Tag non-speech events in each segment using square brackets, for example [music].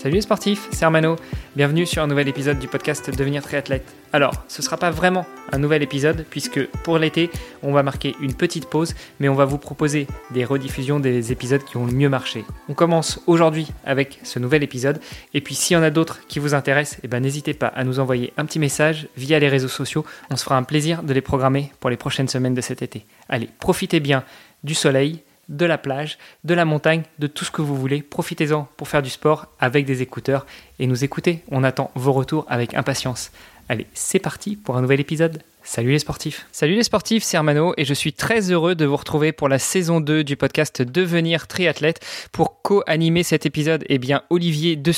Salut les sportifs, c'est Armano. Bienvenue sur un nouvel épisode du podcast Devenir triathlète. Alors, ce ne sera pas vraiment un nouvel épisode puisque pour l'été, on va marquer une petite pause, mais on va vous proposer des rediffusions des épisodes qui ont le mieux marché. On commence aujourd'hui avec ce nouvel épisode et puis s'il y en a d'autres qui vous intéressent, eh ben, n'hésitez pas à nous envoyer un petit message via les réseaux sociaux. On se fera un plaisir de les programmer pour les prochaines semaines de cet été. Allez, profitez bien du soleil, de la plage, de la montagne, de tout ce que vous voulez. Profitez-en pour faire du sport avec des écouteurs et nous écouter. On attend vos retours avec impatience. Allez, c'est parti pour un nouvel épisode. Salut les sportifs. Salut les sportifs, c'est Hermano et je suis très heureux de vous retrouver pour la saison 2 du podcast Devenir triathlète. Pour co-animer cet épisode, eh bien Olivier De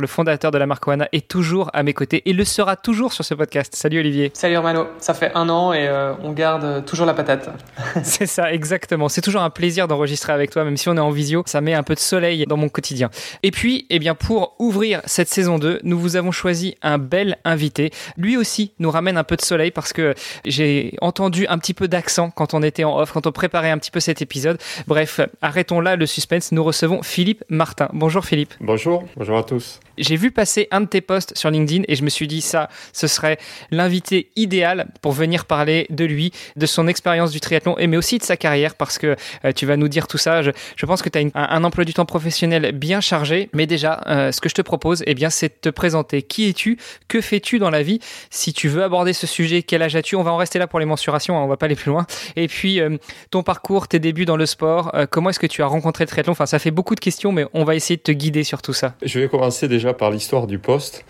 le fondateur de la marque Wana, est toujours à mes côtés et le sera toujours sur ce podcast. Salut Olivier. Salut Hermano, ça fait un an et euh, on garde toujours la patate. [laughs] [laughs] c'est ça, exactement. C'est toujours un plaisir d'enregistrer avec toi, même si on est en visio, ça met un peu de soleil dans mon quotidien. Et puis, eh bien pour ouvrir cette saison 2, nous vous avons choisi un bel invité. Lui aussi nous ramène un peu de soleil parce que j'ai entendu un petit peu d'accent quand on était en off, quand on préparait un petit peu cet épisode. Bref, arrêtons là le suspense. Nous recevons Philippe Martin. Bonjour Philippe. Bonjour, bonjour à tous. J'ai vu passer un de tes posts sur LinkedIn et je me suis dit ça, ce serait l'invité idéal pour venir parler de lui, de son expérience du triathlon et mais aussi de sa carrière parce que euh, tu vas nous dire tout ça. Je, pense que tu as un, emploi du temps professionnel bien chargé, mais déjà, euh, ce que je te propose, eh bien, c'est de te présenter. Qui es-tu? Que fais-tu dans la vie? Si tu veux aborder ce sujet, quel âge as-tu? On va en rester là pour les mensurations, hein, on va pas aller plus loin. Et puis, euh, ton parcours, tes débuts dans le sport, comment est-ce que tu as rencontré le triathlon? Enfin, ça fait beaucoup de questions, mais on va essayer de te guider sur tout ça. Je vais commencer déjà par l'histoire du poste,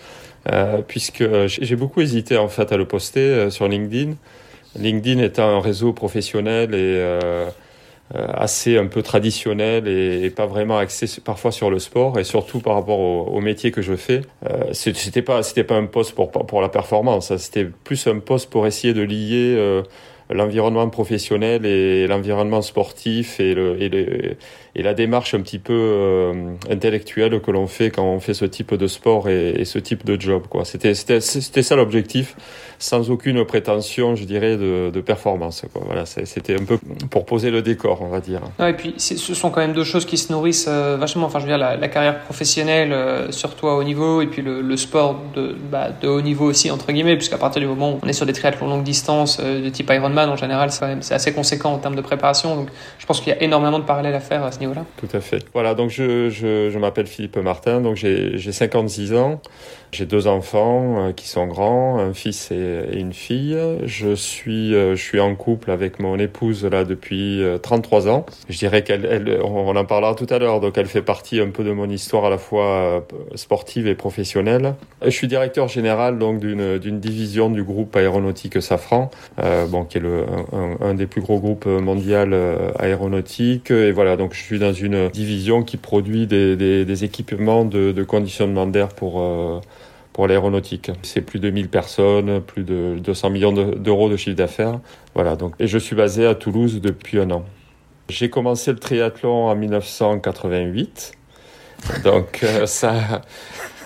euh, puisque j'ai beaucoup hésité en fait à le poster euh, sur LinkedIn. LinkedIn étant un réseau professionnel et euh, assez un peu traditionnel et, pas vraiment axé parfois sur le sport et surtout par rapport au, métier que je fais. c'était pas c'était pas un poste pour pour la performance, hein. c'était plus un poste pour essayer de lier l'environnement professionnel et l'environnement sportif et, le, et, le, et, la démarche un petit peu euh, intellectuelle que l'on fait quand on fait ce type de sport et, et ce type de job. Quoi. C'était, c'était, c'était ça l'objectif, sans aucune prétention, je dirais, de, de performance. Quoi. Voilà, c'était un peu pour poser le décor, on va dire. et puis ce sont quand même deux choses qui se nourrissent euh, vachement. Enfin, je veux dire, la, la carrière professionnelle, euh, surtout à haut niveau, et puis le, le sport de, bah, de haut niveau aussi, entre guillemets, puisqu'à partir du moment où on est sur des triathlons longue distance, de type Iron en général, c'est assez conséquent en termes de préparation. Donc, je pense qu'il y a énormément de parallèles à faire à ce niveau-là. Tout à fait. Voilà, donc je, je, je m'appelle Philippe Martin, donc j'ai 56 ans. J'ai deux enfants euh, qui sont grands, un fils et, une fille. Je suis, euh, je suis en couple avec mon épouse là depuis 33 euh, ans. Je dirais qu'elle, elle, on en parlera tout à l'heure, donc elle fait partie un peu de mon histoire à la fois sportive et professionnelle. Je suis directeur général donc d'une division du groupe aéronautique Safran, bon qui est le un, des plus gros groupes mondiaux aéronautiques. Et voilà, donc je suis dans une division qui produit des, des, des équipements de, de conditionnement d'air pour pour l'aéronautique. C'est plus de 1000 personnes, plus de 200 millions d'euros de chiffre d'affaires. Voilà, donc, et je suis basé à Toulouse depuis un an. J'ai commencé le triathlon en 1988. Donc euh, ça,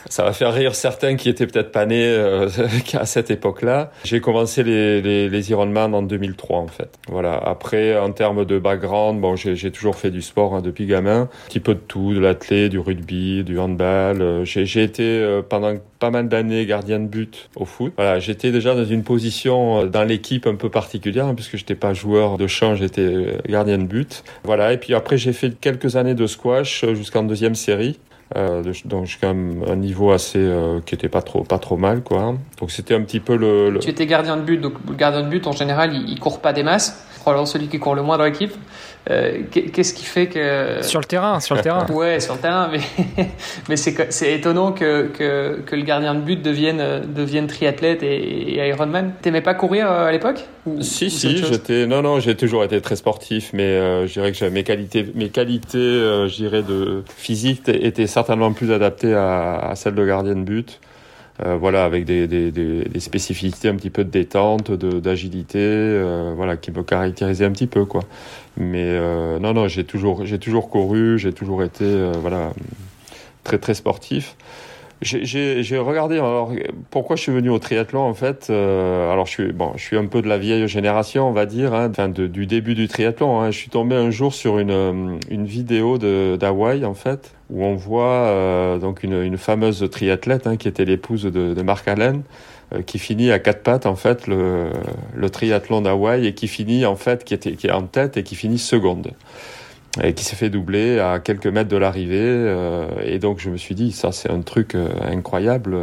ça va faire rire certains qui étaient peut-être pas nés euh, [laughs] à cette époque-là. J'ai commencé les, les, en 2003 en fait. Voilà. Après, en termes de background, bon, j'ai toujours fait du sport hein, depuis gamin, un petit peu de tout, de l'athlé, du rugby, du handball. Euh, j'ai été euh, pendant pas mal d'années gardien de but au foot. Voilà, j'étais déjà dans une position dans l'équipe un peu particulière hein, puisque j'étais pas joueur de champ, j'étais gardien de but. Voilà. Et puis après, j'ai fait quelques années de squash jusqu'en deuxième série. Euh, donc jusqu'à un, niveau assez euh, qui était pas trop pas trop mal quoi. Donc c'était un petit peu le, le, Tu étais gardien de but, donc le gardien de but en général il, il court pas des masses. Probablement celui qui court le moins dans l'équipe. Euh, qu'est-ce qui fait que sur le terrain, sur le terrain. ouais, sur le terrain, mais [laughs] mais c'est c'est étonnant que, que, que le gardien de but devienne devienne triathlète et, et Ironman. T'aimais pas courir euh, à l'époque? Si si, j'étais non non, j'ai toujours été très sportif, mais euh, je dirais que mes qualités mes qualités, euh, je dirais de physique étaient certainement plus adaptées à, à celles de gardien de but. Voilà, avec des, des, des, spécificités un petit peu de détente, d'agilité, voilà, qui me caractérisaient un petit peu, quoi. Mais non, non, j'ai toujours, j'ai toujours couru, j'ai toujours été, voilà, très très sportif. J'ai regardé alors pourquoi je suis venu au triathlon en fait. Euh, alors je suis bon, je suis un peu de la vieille génération, on va dire, hein, enfin du début du triathlon. Hein. Je suis tombé un jour sur une euh, une vidéo d'Hawaï en fait où on voit euh, donc une, une fameuse triathlète hein, qui était l'épouse de, de Mark Allen euh, qui finit à quatre pattes en fait le, le triathlon d'Hawaï et qui finit en fait qui était qui est en tête et qui finit seconde et qui s'est fait doubler à quelques mètres de l'arrivée. Euh, et donc je me suis dit, ça c'est un truc euh, incroyable.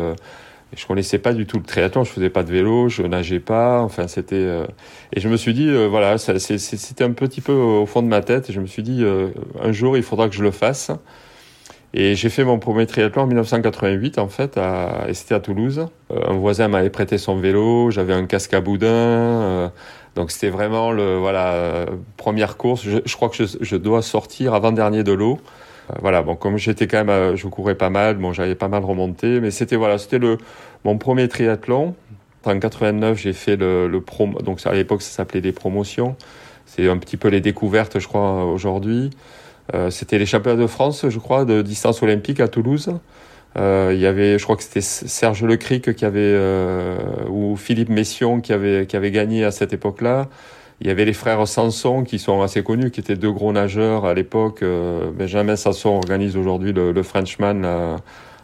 Je connaissais pas du tout le triathlon, je faisais pas de vélo, je nageais pas. Enfin, c'était euh, et je me suis dit voilà, c'était un petit peu au fond de ma tête. Et je me suis dit un jour il faudra que je le fasse. Et j'ai fait mon premier triathlon en 1988 en fait, à, et c'était à Toulouse. un voisin m'avait prêté son vélo, j'avais un casque à boudin. Donc c'était vraiment le voilà première course. Je, crois que je, dois sortir avant dernier de l'eau. Euh, voilà bon comme j'étais quand même euh, je courais pas mal bon j'avais pas mal remonté mais c'était voilà c'était le mon premier triathlon. En 89 j'ai fait le, le donc à l'époque ça s'appelait des promotions. C'est un petit peu les découvertes je crois aujourd'hui. Euh, c'était les championnats de France je crois de distance olympique à Toulouse. Euh, il y avait, je crois que c'était Serge Lecric qui avait euh, ou Philippe Mession qui avait qui avait gagné à cette époque-là. Il y avait les frères Sanson qui sont assez connus, qui étaient deux gros nageurs à l'époque. Benjamin Sanson organise aujourd'hui le, le, Frenchman.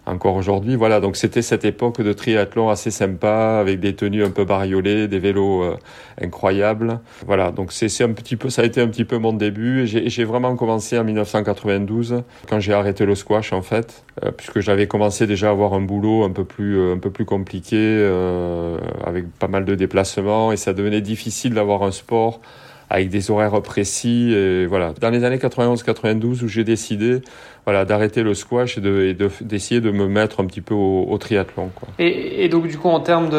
Encore aujourd'hui. Voilà, donc c'était cette époque de triathlon assez sympa, avec des tenues un peu bariolées, des vélos euh, incroyables. Voilà, donc c'est un petit peu, ça a été un petit peu mon début. J'ai vraiment commencé en 1992, quand j'ai arrêté le squash en fait, euh, puisque j'avais commencé déjà à avoir un boulot un peu plus, euh, un peu plus compliqué, avec pas mal de déplacements, et ça devenait difficile d'avoir un sport avec des horaires précis. Et voilà. Dans les années 91-92, où j'ai décidé voilà, d'arrêter le squash et d'essayer de, d'essayer de, me mettre un petit peu au, triathlon. Quoi. Et, et, donc, du coup, en termes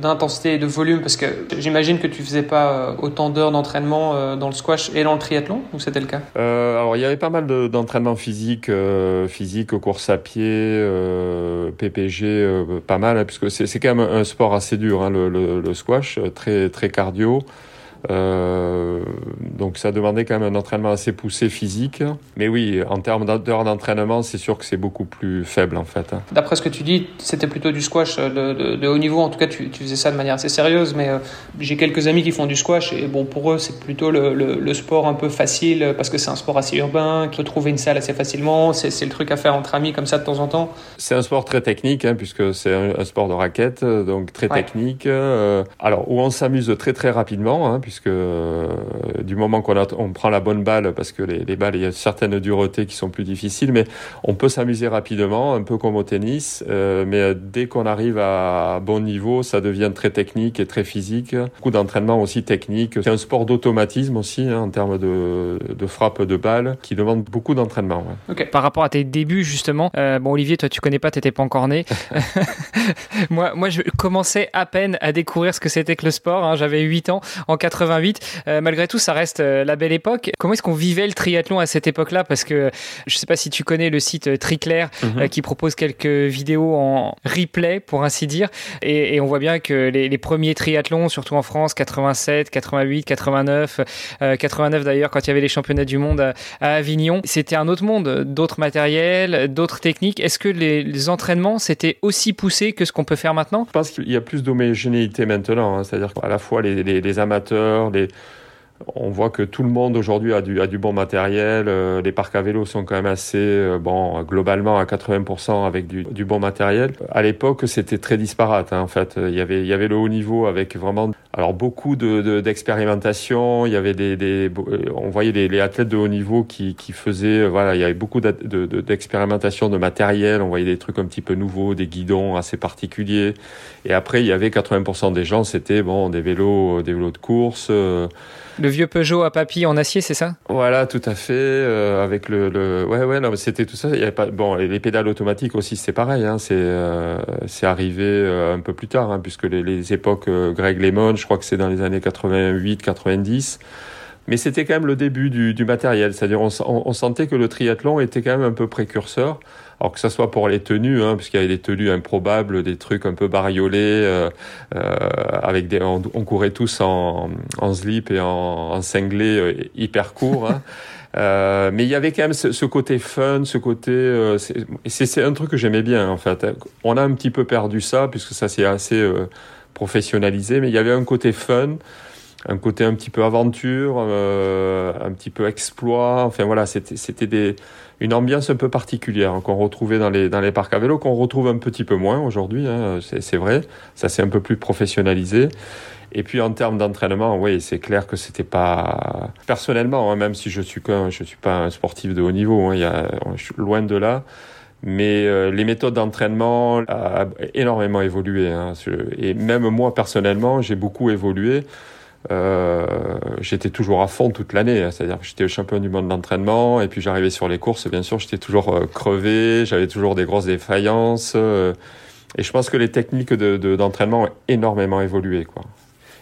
d'intensité et de volume, parce que j'imagine que tu faisais pas euh, autant d'heures d'entraînement euh, dans le squash et dans le triathlon, ou c'était le cas? Euh, Alors, il y avait pas mal d'entraînement physique, euh, physique, course à pied, euh, PPG, pas mal, hein, puisque c'est quand même un sport assez dur, hein, le, le, le, squash, très, très cardio. Euh, donc ça demandait quand même un entraînement assez poussé physique. Mais oui, en termes d'heures d'entraînement, c'est sûr que c'est beaucoup plus faible en fait. Hein. D'après ce que tu dis, c'était plutôt du squash de, de, de, haut niveau. En tout cas, tu, tu, faisais ça de manière assez sérieuse. Mais euh, j'ai quelques amis qui font du squash et bon, pour eux, c'est plutôt le, le, le, sport un peu facile parce que c'est un sport assez urbain, qui peut trouver une salle assez facilement. C'est le truc à faire entre amis comme ça de temps en temps. C'est un sport très technique hein, puisque c'est un, un, sport de raquette, donc très ouais. technique. Euh, alors où on s'amuse très très rapidement. Hein, puisque euh, du moment qu'on on prend la bonne balle, parce que les, les, balles, il y a certaines duretés qui sont plus difficiles, mais on peut s'amuser rapidement, un peu comme au tennis, euh, mais dès qu'on arrive à bon niveau, ça devient très technique et très physique. Beaucoup d'entraînement aussi technique. C'est un sport d'automatisme aussi, hein, en termes de, de, frappe de balle, qui demande beaucoup d'entraînement. Ouais. Okay. Par rapport à tes débuts, justement, euh, bon, Olivier, toi, tu connais pas, t'étais pas encore né. [laughs] [laughs] moi, moi, je commençais à peine à découvrir ce que c'était que le sport. Hein. J'avais 8 ans en 88 euh, malgré tout, ça reste euh, la belle époque. Comment est-ce qu'on vivait le triathlon à cette époque-là? Parce que je sais pas si tu connais le site euh, Triclair mm -hmm. qui propose quelques vidéos en replay, pour ainsi dire. Et, et on voit bien que les, les, premiers triathlons, surtout en France, 87, 88, 89, 89 d'ailleurs, quand il y avait les championnats du monde à, à Avignon, c'était un autre monde, d'autres matériels, d'autres techniques. Est-ce que les, les entraînements c'était aussi poussé que ce qu'on peut faire maintenant? Je pense qu'il y a plus d'homogénéité maintenant, hein, c'est-à-dire qu'à la fois les, les, les amateurs, les on voit que tout le monde aujourd'hui a du, a du bon matériel. Euh, les parcs à vélo sont quand même assez, euh, bon, globalement à 80% avec du, du, bon matériel. À l'époque, c'était très disparate. Hein, en fait, il y avait, il y avait le haut niveau avec vraiment, alors beaucoup de d'expérimentation. De, il y avait des, des, on voyait les, les, athlètes de haut niveau qui, qui faisaient, voilà, il y avait beaucoup d'expérimentation de, de, matériel. On voyait des trucs un petit peu nouveaux, des guidons assez particuliers. Et après, il y avait 80% des gens, c'était bon, des vélos, des vélos de course. Euh, le vieux Peugeot à papy en acier, c'est ça? Voilà, tout à fait. Euh, avec le, le, ouais, ouais, non, c'était tout ça. Il y avait pas, bon, les, pédales automatiques aussi, c'est pareil. Hein, c'est, euh, c'est arrivé euh, un peu plus tard, hein, puisque les, époques Greg Lemon, je crois que c'est dans les années 88, 90. Mais c'était quand même le début du, du matériel, c'est-à-dire on, on, sentait que le triathlon était quand même un peu précurseur. Alors que ce soit pour les tenues, hein, puisqu'il y avait des tenues improbables, des trucs un peu bariolés, euh, euh, avec des, on, on, courait tous en, en slip et en, en cinglé euh, hyper court. Hein. [laughs] Euh, mais il y avait quand même ce, ce côté fun, ce côté. Euh, c'est un truc que j'aimais bien en fait. On a un petit peu perdu ça puisque ça s'est assez euh, professionnalisé, mais il y avait un côté fun, un côté un petit peu aventure, euh, un petit peu exploit. Enfin voilà, c'était une ambiance un peu particulière qu'on retrouvait dans les dans les parcs à vélo, qu'on retrouve un petit peu moins aujourd'hui. Hein, c'est vrai, ça s'est un peu plus professionnalisé. Et puis en termes d'entraînement, oui, c'est clair que c'était pas personnellement, hein, même si je suis quand je suis pas un sportif de haut niveau, hein, il y a, je suis loin de là. Mais euh, les méthodes d'entraînement ont énormément évolué. Hein, et même moi personnellement, j'ai beaucoup évolué. Euh, j'étais toujours à fond toute l'année, hein, c'est-à-dire que j'étais champion du monde d'entraînement et puis j'arrivais sur les courses, bien sûr, j'étais toujours euh, crevé, j'avais toujours des grosses défaillances. Euh, et je pense que les techniques d'entraînement de, ont énormément évolué, quoi.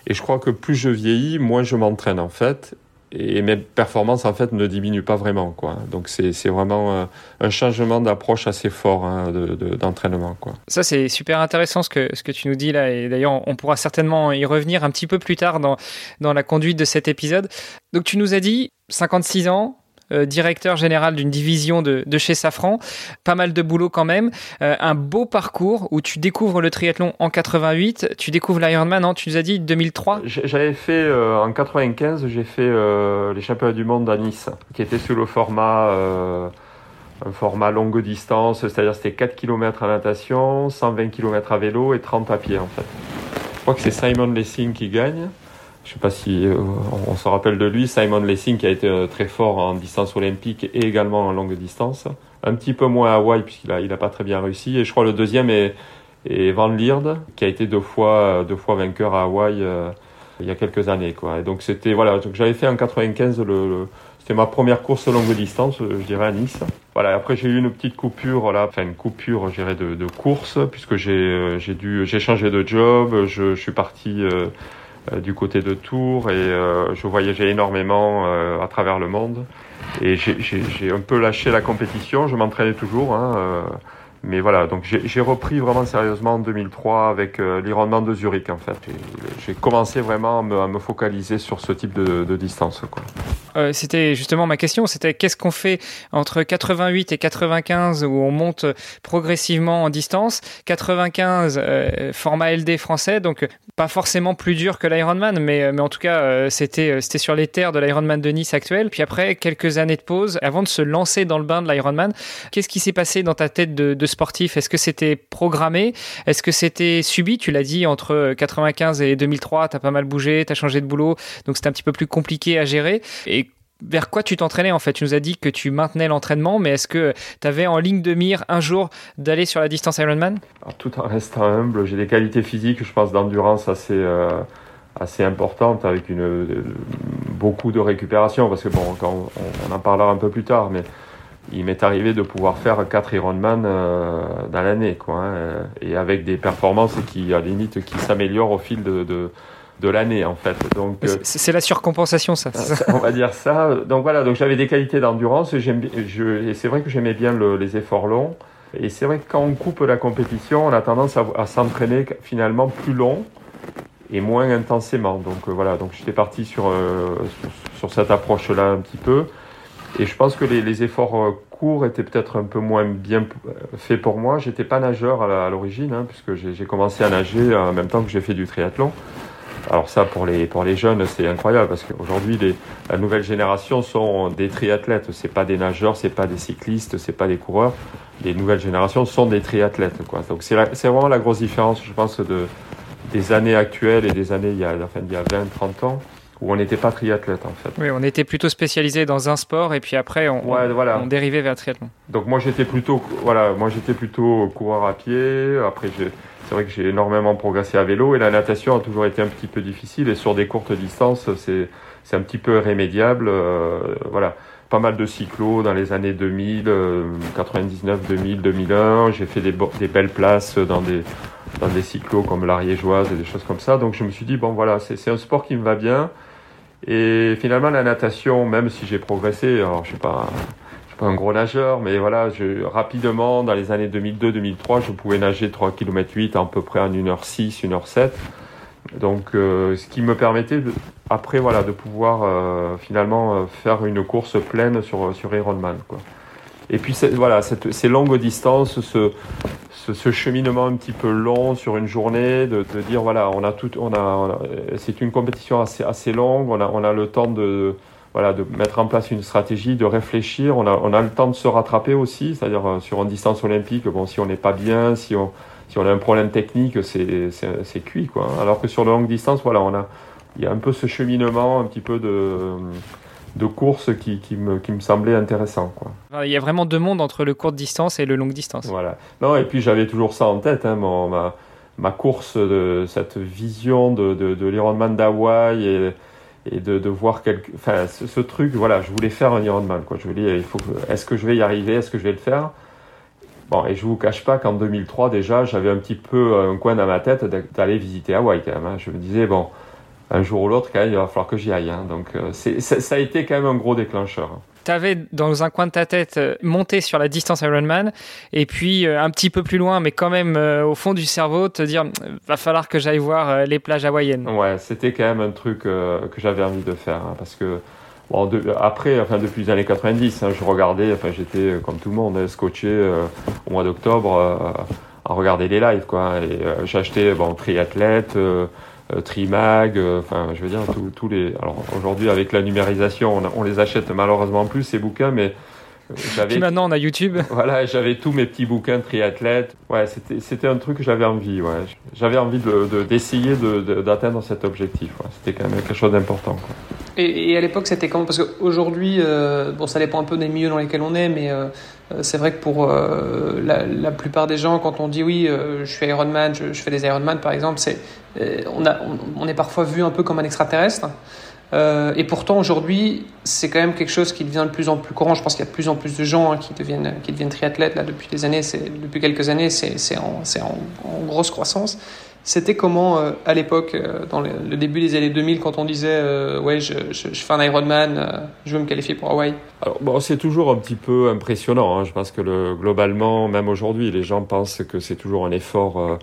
Et je crois que plus je vieillis, moins je m'entraîne en fait. Et mes performances en fait ne diminuent pas vraiment quoi. Donc c'est vraiment un, un changement d'approche assez fort hein, d'entraînement de, quoi. Ça c'est super intéressant ce que ce que tu nous dis là et d'ailleurs on pourra certainement y revenir un petit peu plus tard dans dans la conduite de cet épisode. Donc tu nous as dit 56 ans, euh, directeur général d'une division de, de, chez Safran. Pas mal de boulot quand même. Euh, un beau parcours où tu découvres le triathlon en 88, tu découvres l'Ironman, non Tu nous as dit 2003 J'avais fait euh, en 95, j'ai fait les championnats du monde à Nice, qui était sous le format un format longue distance, c'est-à-dire c'était 4 km à natation, 120 km à vélo et 30 à pied en fait. Je crois que c'est Simon Lessing qui gagne. Je sais pas si euh, on se rappelle de lui, Simon Lessing qui a été euh, très fort en distance olympique et également en longue distance. Un petit peu moins à Hawaï puisqu'il a, il a pas très bien réussi. Et je crois le deuxième est, est Van Lierde qui a été deux fois, deux fois vainqueur à Hawaï euh, il y a quelques années. Quoi. Et donc c'était voilà, j'avais fait en 95 le, c'était ma première course longue distance, je dirais à Nice. Voilà. Après j'ai eu une petite coupure là, enfin une coupure, je dirais de, de course puisque j'ai j'ai dû j'ai changé de job, je suis parti. Euh, du côté de Tours et euh, je voyageais énormément euh, à travers le monde. Et j'ai un peu lâché la compétition, je m'entraînais toujours, hein, mais voilà, donc j'ai repris vraiment sérieusement en 2003 avec euh, l'Ironman de Zurich en fait. J'ai commencé vraiment à me, focaliser sur ce type de, distance. Euh, c'était justement ma question, c'était qu'est-ce qu'on fait entre 88 et 95 où on monte progressivement en distance? 95 euh, format LD français, donc pas forcément plus dur que l'Ironman, mais, mais en tout cas c'était c'était sur les terres de l'Ironman de Nice actuel. Puis après quelques années de pause, avant de se lancer dans le bain de l'Ironman, qu'est-ce qui s'est passé dans ta tête de, de sportif Est-ce que c'était programmé? Est-ce que c'était subi? Tu l'as dit, entre 95 et 2003, tu as pas mal bougé, tu as changé de boulot, donc c'était un petit peu plus compliqué à gérer. Et vers quoi tu t'entraînais en fait? Tu nous as dit que tu maintenais l'entraînement, mais est-ce que tu avais en ligne de mire un jour d'aller sur la distance Ironman? Tout en restant humble, j'ai des qualités physiques, je pense, d'endurance assez, euh, assez importantes, avec euh, beaucoup de récupération, parce que bon, on en parlera un peu plus tard, mais il m'est arrivé de pouvoir faire 4 Ironman euh, dans l'année, quoi, hein, et avec des performances qui, à la limite, qui s'améliorent au fil de, de, de l'année, en fait. Donc, c'est la surcompensation, ça. on va dire ça. Donc voilà, donc j'avais des qualités d'endurance, et, je, et c'est vrai que j'aimais bien le, les efforts longs. Et c'est vrai que quand on coupe la compétition, on a tendance à, à s'entraîner finalement plus long et moins intensément. Donc euh, voilà, donc j'étais parti sur, euh, sur, sur cette approche-là un petit peu. Et je pense que les, efforts courts étaient peut-être un peu moins bien faits pour moi. J'étais pas nageur à l'origine, hein, puisque j'ai commencé à nager en même temps que j'ai fait du triathlon. Alors ça, pour les, pour les jeunes, c'est incroyable, parce qu'aujourd'hui, la nouvelle génération sont des triathlètes. C'est pas des nageurs, c'est pas des cyclistes, c'est pas des coureurs. Les nouvelles générations sont des triathlètes. Quoi. Donc c'est vraiment la grosse différence, je pense, de, des années actuelles et des années enfin, il y a 20, 30 ans où on n'était pas triathlète en fait. Oui, on était plutôt spécialisé dans un sport et puis après on, ouais, voilà. on dérivait vers le triathlon. Donc moi j'étais plutôt voilà, moi j'étais plutôt coureur à pied, après c'est vrai que j'ai énormément progressé à vélo et la natation a toujours été un petit peu difficile et sur des courtes distances c'est c'est un petit peu irrémédiable euh, voilà pas mal de cyclos dans les années 2000 euh, 99 2000 2001 j'ai fait des, des belles places dans des dans des cyclos comme l'ariégeoise et des choses comme ça donc je me suis dit bon voilà c'est un sport qui me va bien Et finalement, la natation, même si j'ai progressé, alors je suis pas, je suis pas un gros nageur, mais voilà, rapidement, dans les années 2002-2003, je pouvais nager 3 km 8 à peu près en 1h06, 1h07. Donc, euh, ce qui me permettait après, voilà, de pouvoir euh, finalement euh, faire une course pleine sur, sur Ironman, quoi. Et puis, voilà, ces longues distances, ce, ce, cheminement un petit peu long sur une journée, de, dire, voilà, on a tout, on a, a c'est une compétition assez, assez longue, on a, on a le temps de, voilà, de mettre en place une stratégie, de réfléchir, on a, on a le temps de se rattraper aussi, c'est-à-dire euh, sur une distance olympique, bon, si on n'est pas bien, si on, si on a un problème technique, c'est cuit, quoi. Alors que sur de longue distance, voilà, on a, il y a un peu ce cheminement, un petit peu de de course qui, qui, me, qui me semblait intéressant. Quoi. Il y a vraiment deux mondes entre le courte distance et le longue distance. Voilà. Non, et puis j'avais toujours ça en tête, hein, mon, ma, ma course, de, cette vision de, de, de l'Ironman d'Hawaï et, et de, de voir quelque, enfin, ce, ce, truc, voilà, je voulais faire un Ironman. Quoi. Je voulais, il faut, est-ce que je vais y arriver, est-ce que je vais le faire? Bon, et je vous cache pas qu'en 2003 déjà, j'avais un petit peu un coin dans ma tête d'aller visiter Hawaï quand même. Hein. Je me disais, bon, un jour ou l'autre, quand même, il va falloir que j'y aille. Hein. Donc, euh, ça a été quand même un gros déclencheur. Tu avais dans un coin de ta tête euh, monté sur la distance Ironman, et puis euh, un petit peu plus loin, mais quand même euh, au fond du cerveau, te dire va falloir que j'aille voir les plages hawaïennes. Ouais, c'était quand même un truc que j'avais envie de faire, hein, parce que bon, de, après, enfin depuis les années 90, hein, je regardais, enfin j'étais comme tout le monde hein, scotché au mois d'octobre à regarder les lives, quoi. Et j'achetais bon triathlète. Euh, Trimag, euh, enfin, je veux dire, tous les. Alors aujourd'hui, avec la numérisation, on, on, les achète malheureusement plus ces bouquins, mais euh, j'avais. Puis maintenant, on a YouTube. [laughs] Voilà, j'avais tous mes petits bouquins de triathlète. Ouais, c'était c'était un truc que j'avais envie. Ouais, j'avais envie de d'essayer de, d'atteindre cet objectif. Ouais. C'était quand même quelque chose d'important. Et, et, à l'époque, c'était comment Parce qu'aujourd'hui, euh, bon, ça dépend un peu des milieux dans lesquels on est, mais euh, c'est vrai que pour euh, la, plupart des gens, quand on dit oui, je suis Ironman, je, fais des Ironman par exemple, c'est on, a, on, est parfois vu un peu comme un extraterrestre. et pourtant, aujourd'hui, c'est quand même quelque chose qui devient de plus en plus courant. Je pense qu'il y a de plus en plus de gens hein, qui, deviennent, qui deviennent triathlètes là, depuis, des années, depuis quelques années. C'est en, en, en grosse croissance. C'était comment euh, à l'époque, euh, dans le, début des années 2000, quand on disait euh, ouais, je, fais un Ironman, euh, je veux me qualifier pour Hawaï? Alors bon, c'est toujours un petit peu impressionnant. Hein. Je pense que le, globalement, même aujourd'hui, les gens pensent que c'est toujours un effort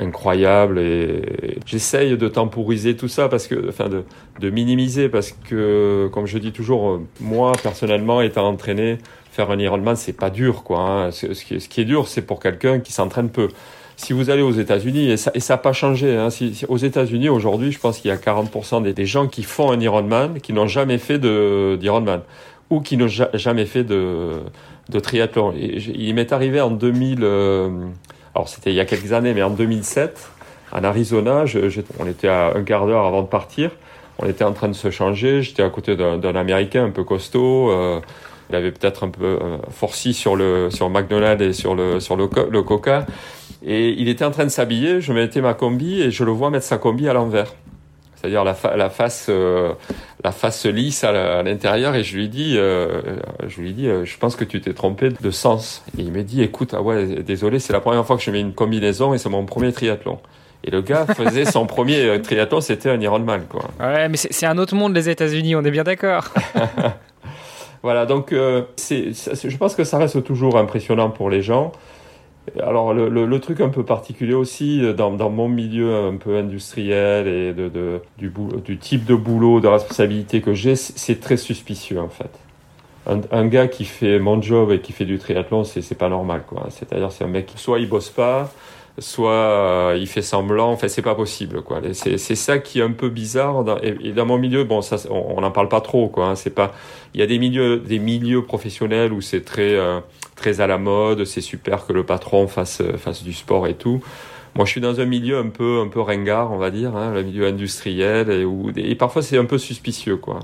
incroyable et j'essaye de temporiser tout ça parce que, enfin, de, minimiser parce que, comme je dis toujours, moi personnellement, étant entraîné, faire un Ironman, c'est pas dur, quoi. Hein. Ce qui est dur, c'est pour quelqu'un qui s'entraîne peu si vous allez aux États-Unis, et ça n'a ça pas changé, hein, si, si, aux États-Unis aujourd'hui, je pense qu'il y a 40% des, des, gens qui font un Ironman qui n'ont jamais fait d'Ironman ou qui n'ont ja, jamais fait de, de triathlon. Et il m'est arrivé en 2000, euh, alors c'était il y a quelques années, mais en 2007, en Arizona, je, je, on était à un quart d'heure avant de partir, on était en train de se changer, j'étais à côté d'un Américain un peu costaud. Euh, il avait peut-être un peu euh, forci sur le sur McDonald's et sur le sur le Coca. Et il était en train de s'habiller, je mettais ma combi et je le vois mettre sa combi à l'envers. C'est-à-dire la, fa la, face, euh, la face lisse à l'intérieur et je lui dis, euh, je lui dis, euh, je pense que tu t'es trompé de sens. Et il me dit, écoute, ah ouais, désolé, c'est la première fois que je mets une combinaison et c'est mon premier triathlon. Et le gars faisait son [laughs] premier euh, triathlon, c'était un Ironman, quoi. Ouais, mais c'est un autre monde, les États-Unis, on est bien d'accord. [laughs] voilà, donc euh, je pense que ça reste toujours impressionnant pour les gens. Alors le, le, truc un peu particulier aussi euh, dans, dans, mon milieu un peu industriel et de, de du, type de boulot, de responsabilité que j'ai, c'est très suspicieux en fait. Un, un, gars qui fait mon job et qui fait du triathlon, c'est pas normal quoi. C'est-à-dire c'est un mec qui soit il bosse pas, soit euh, il fait semblant. Enfin c'est pas possible quoi. C'est ça qui est un peu bizarre. Dans, et, dans mon milieu, bon ça on n'en parle pas trop quoi. Hein, c'est pas. Il y a des milieux des milieux professionnels où c'est très euh, très à la mode, c'est super que le patron fasse, fasse du sport et tout. Moi, je suis dans un milieu un peu, un peu ringard, on va dire, hein, le milieu industriel, et, où, et parfois c'est un peu suspicieux, quoi.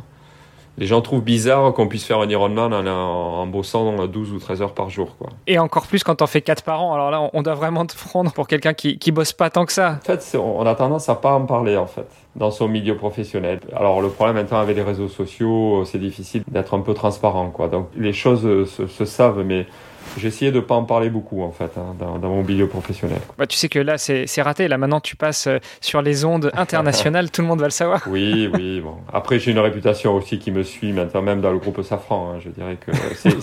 Les gens trouvent bizarre qu'on puisse faire un Ironman en, en, bossant 12 ou 13 heures par jour. Quoi. Et encore plus quand on fait 4 par an. Alors là, on doit vraiment te prendre pour quelqu'un qui, qui bosse pas tant que ça. En fait, on a tendance à pas en parler, en fait, dans son milieu professionnel. Alors le problème maintenant avec les réseaux sociaux, c'est difficile d'être un peu transparent. Quoi. Donc les choses se, se savent, mais j'ai essayé de pas en parler beaucoup en fait hein, dans, dans, mon milieu professionnel. Bah, tu sais que là c'est raté. Là maintenant tu passes euh, sur les ondes [laughs] internationales, tout le monde va le savoir. Oui, oui. Bon. Après j'ai une réputation aussi qui me suit maintenant même dans le groupe Safran. Hein. Je dirais que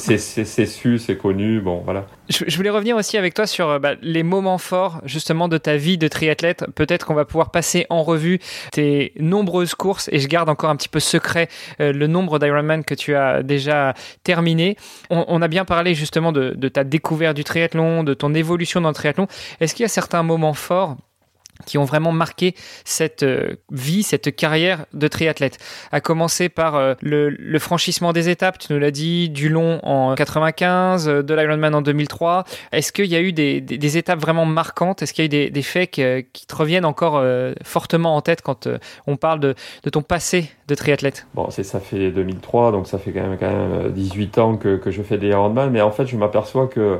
c'est su, c'est connu. Bon voilà. Je, voulais revenir aussi avec toi sur euh, bah, les moments forts justement de ta vie de triathlète. Peut-être qu'on va pouvoir passer en revue tes nombreuses courses et je garde encore un petit peu secret euh, le nombre d'Ironman que tu as déjà terminé. On, on a bien parlé justement de de ta découverte du triathlon, de ton évolution dans le triathlon. Est-ce qu'il y a certains moments forts qui ont vraiment marqué cette euh, vie, cette carrière de triathlète. À commencer par euh, le, franchissement des étapes, tu nous l'as dit, du long en 95, euh, de l'Ironman en 2003. Est-ce qu'il y a eu des, étapes vraiment marquantes? Est-ce qu'il y a eu des, faits qui, te reviennent encore fortement en tête quand on parle de, ton passé de triathlète? Bon, c'est ça fait 2003, donc ça fait quand même, quand même 18 ans que, que je fais des Ironman, mais en fait je m'aperçois que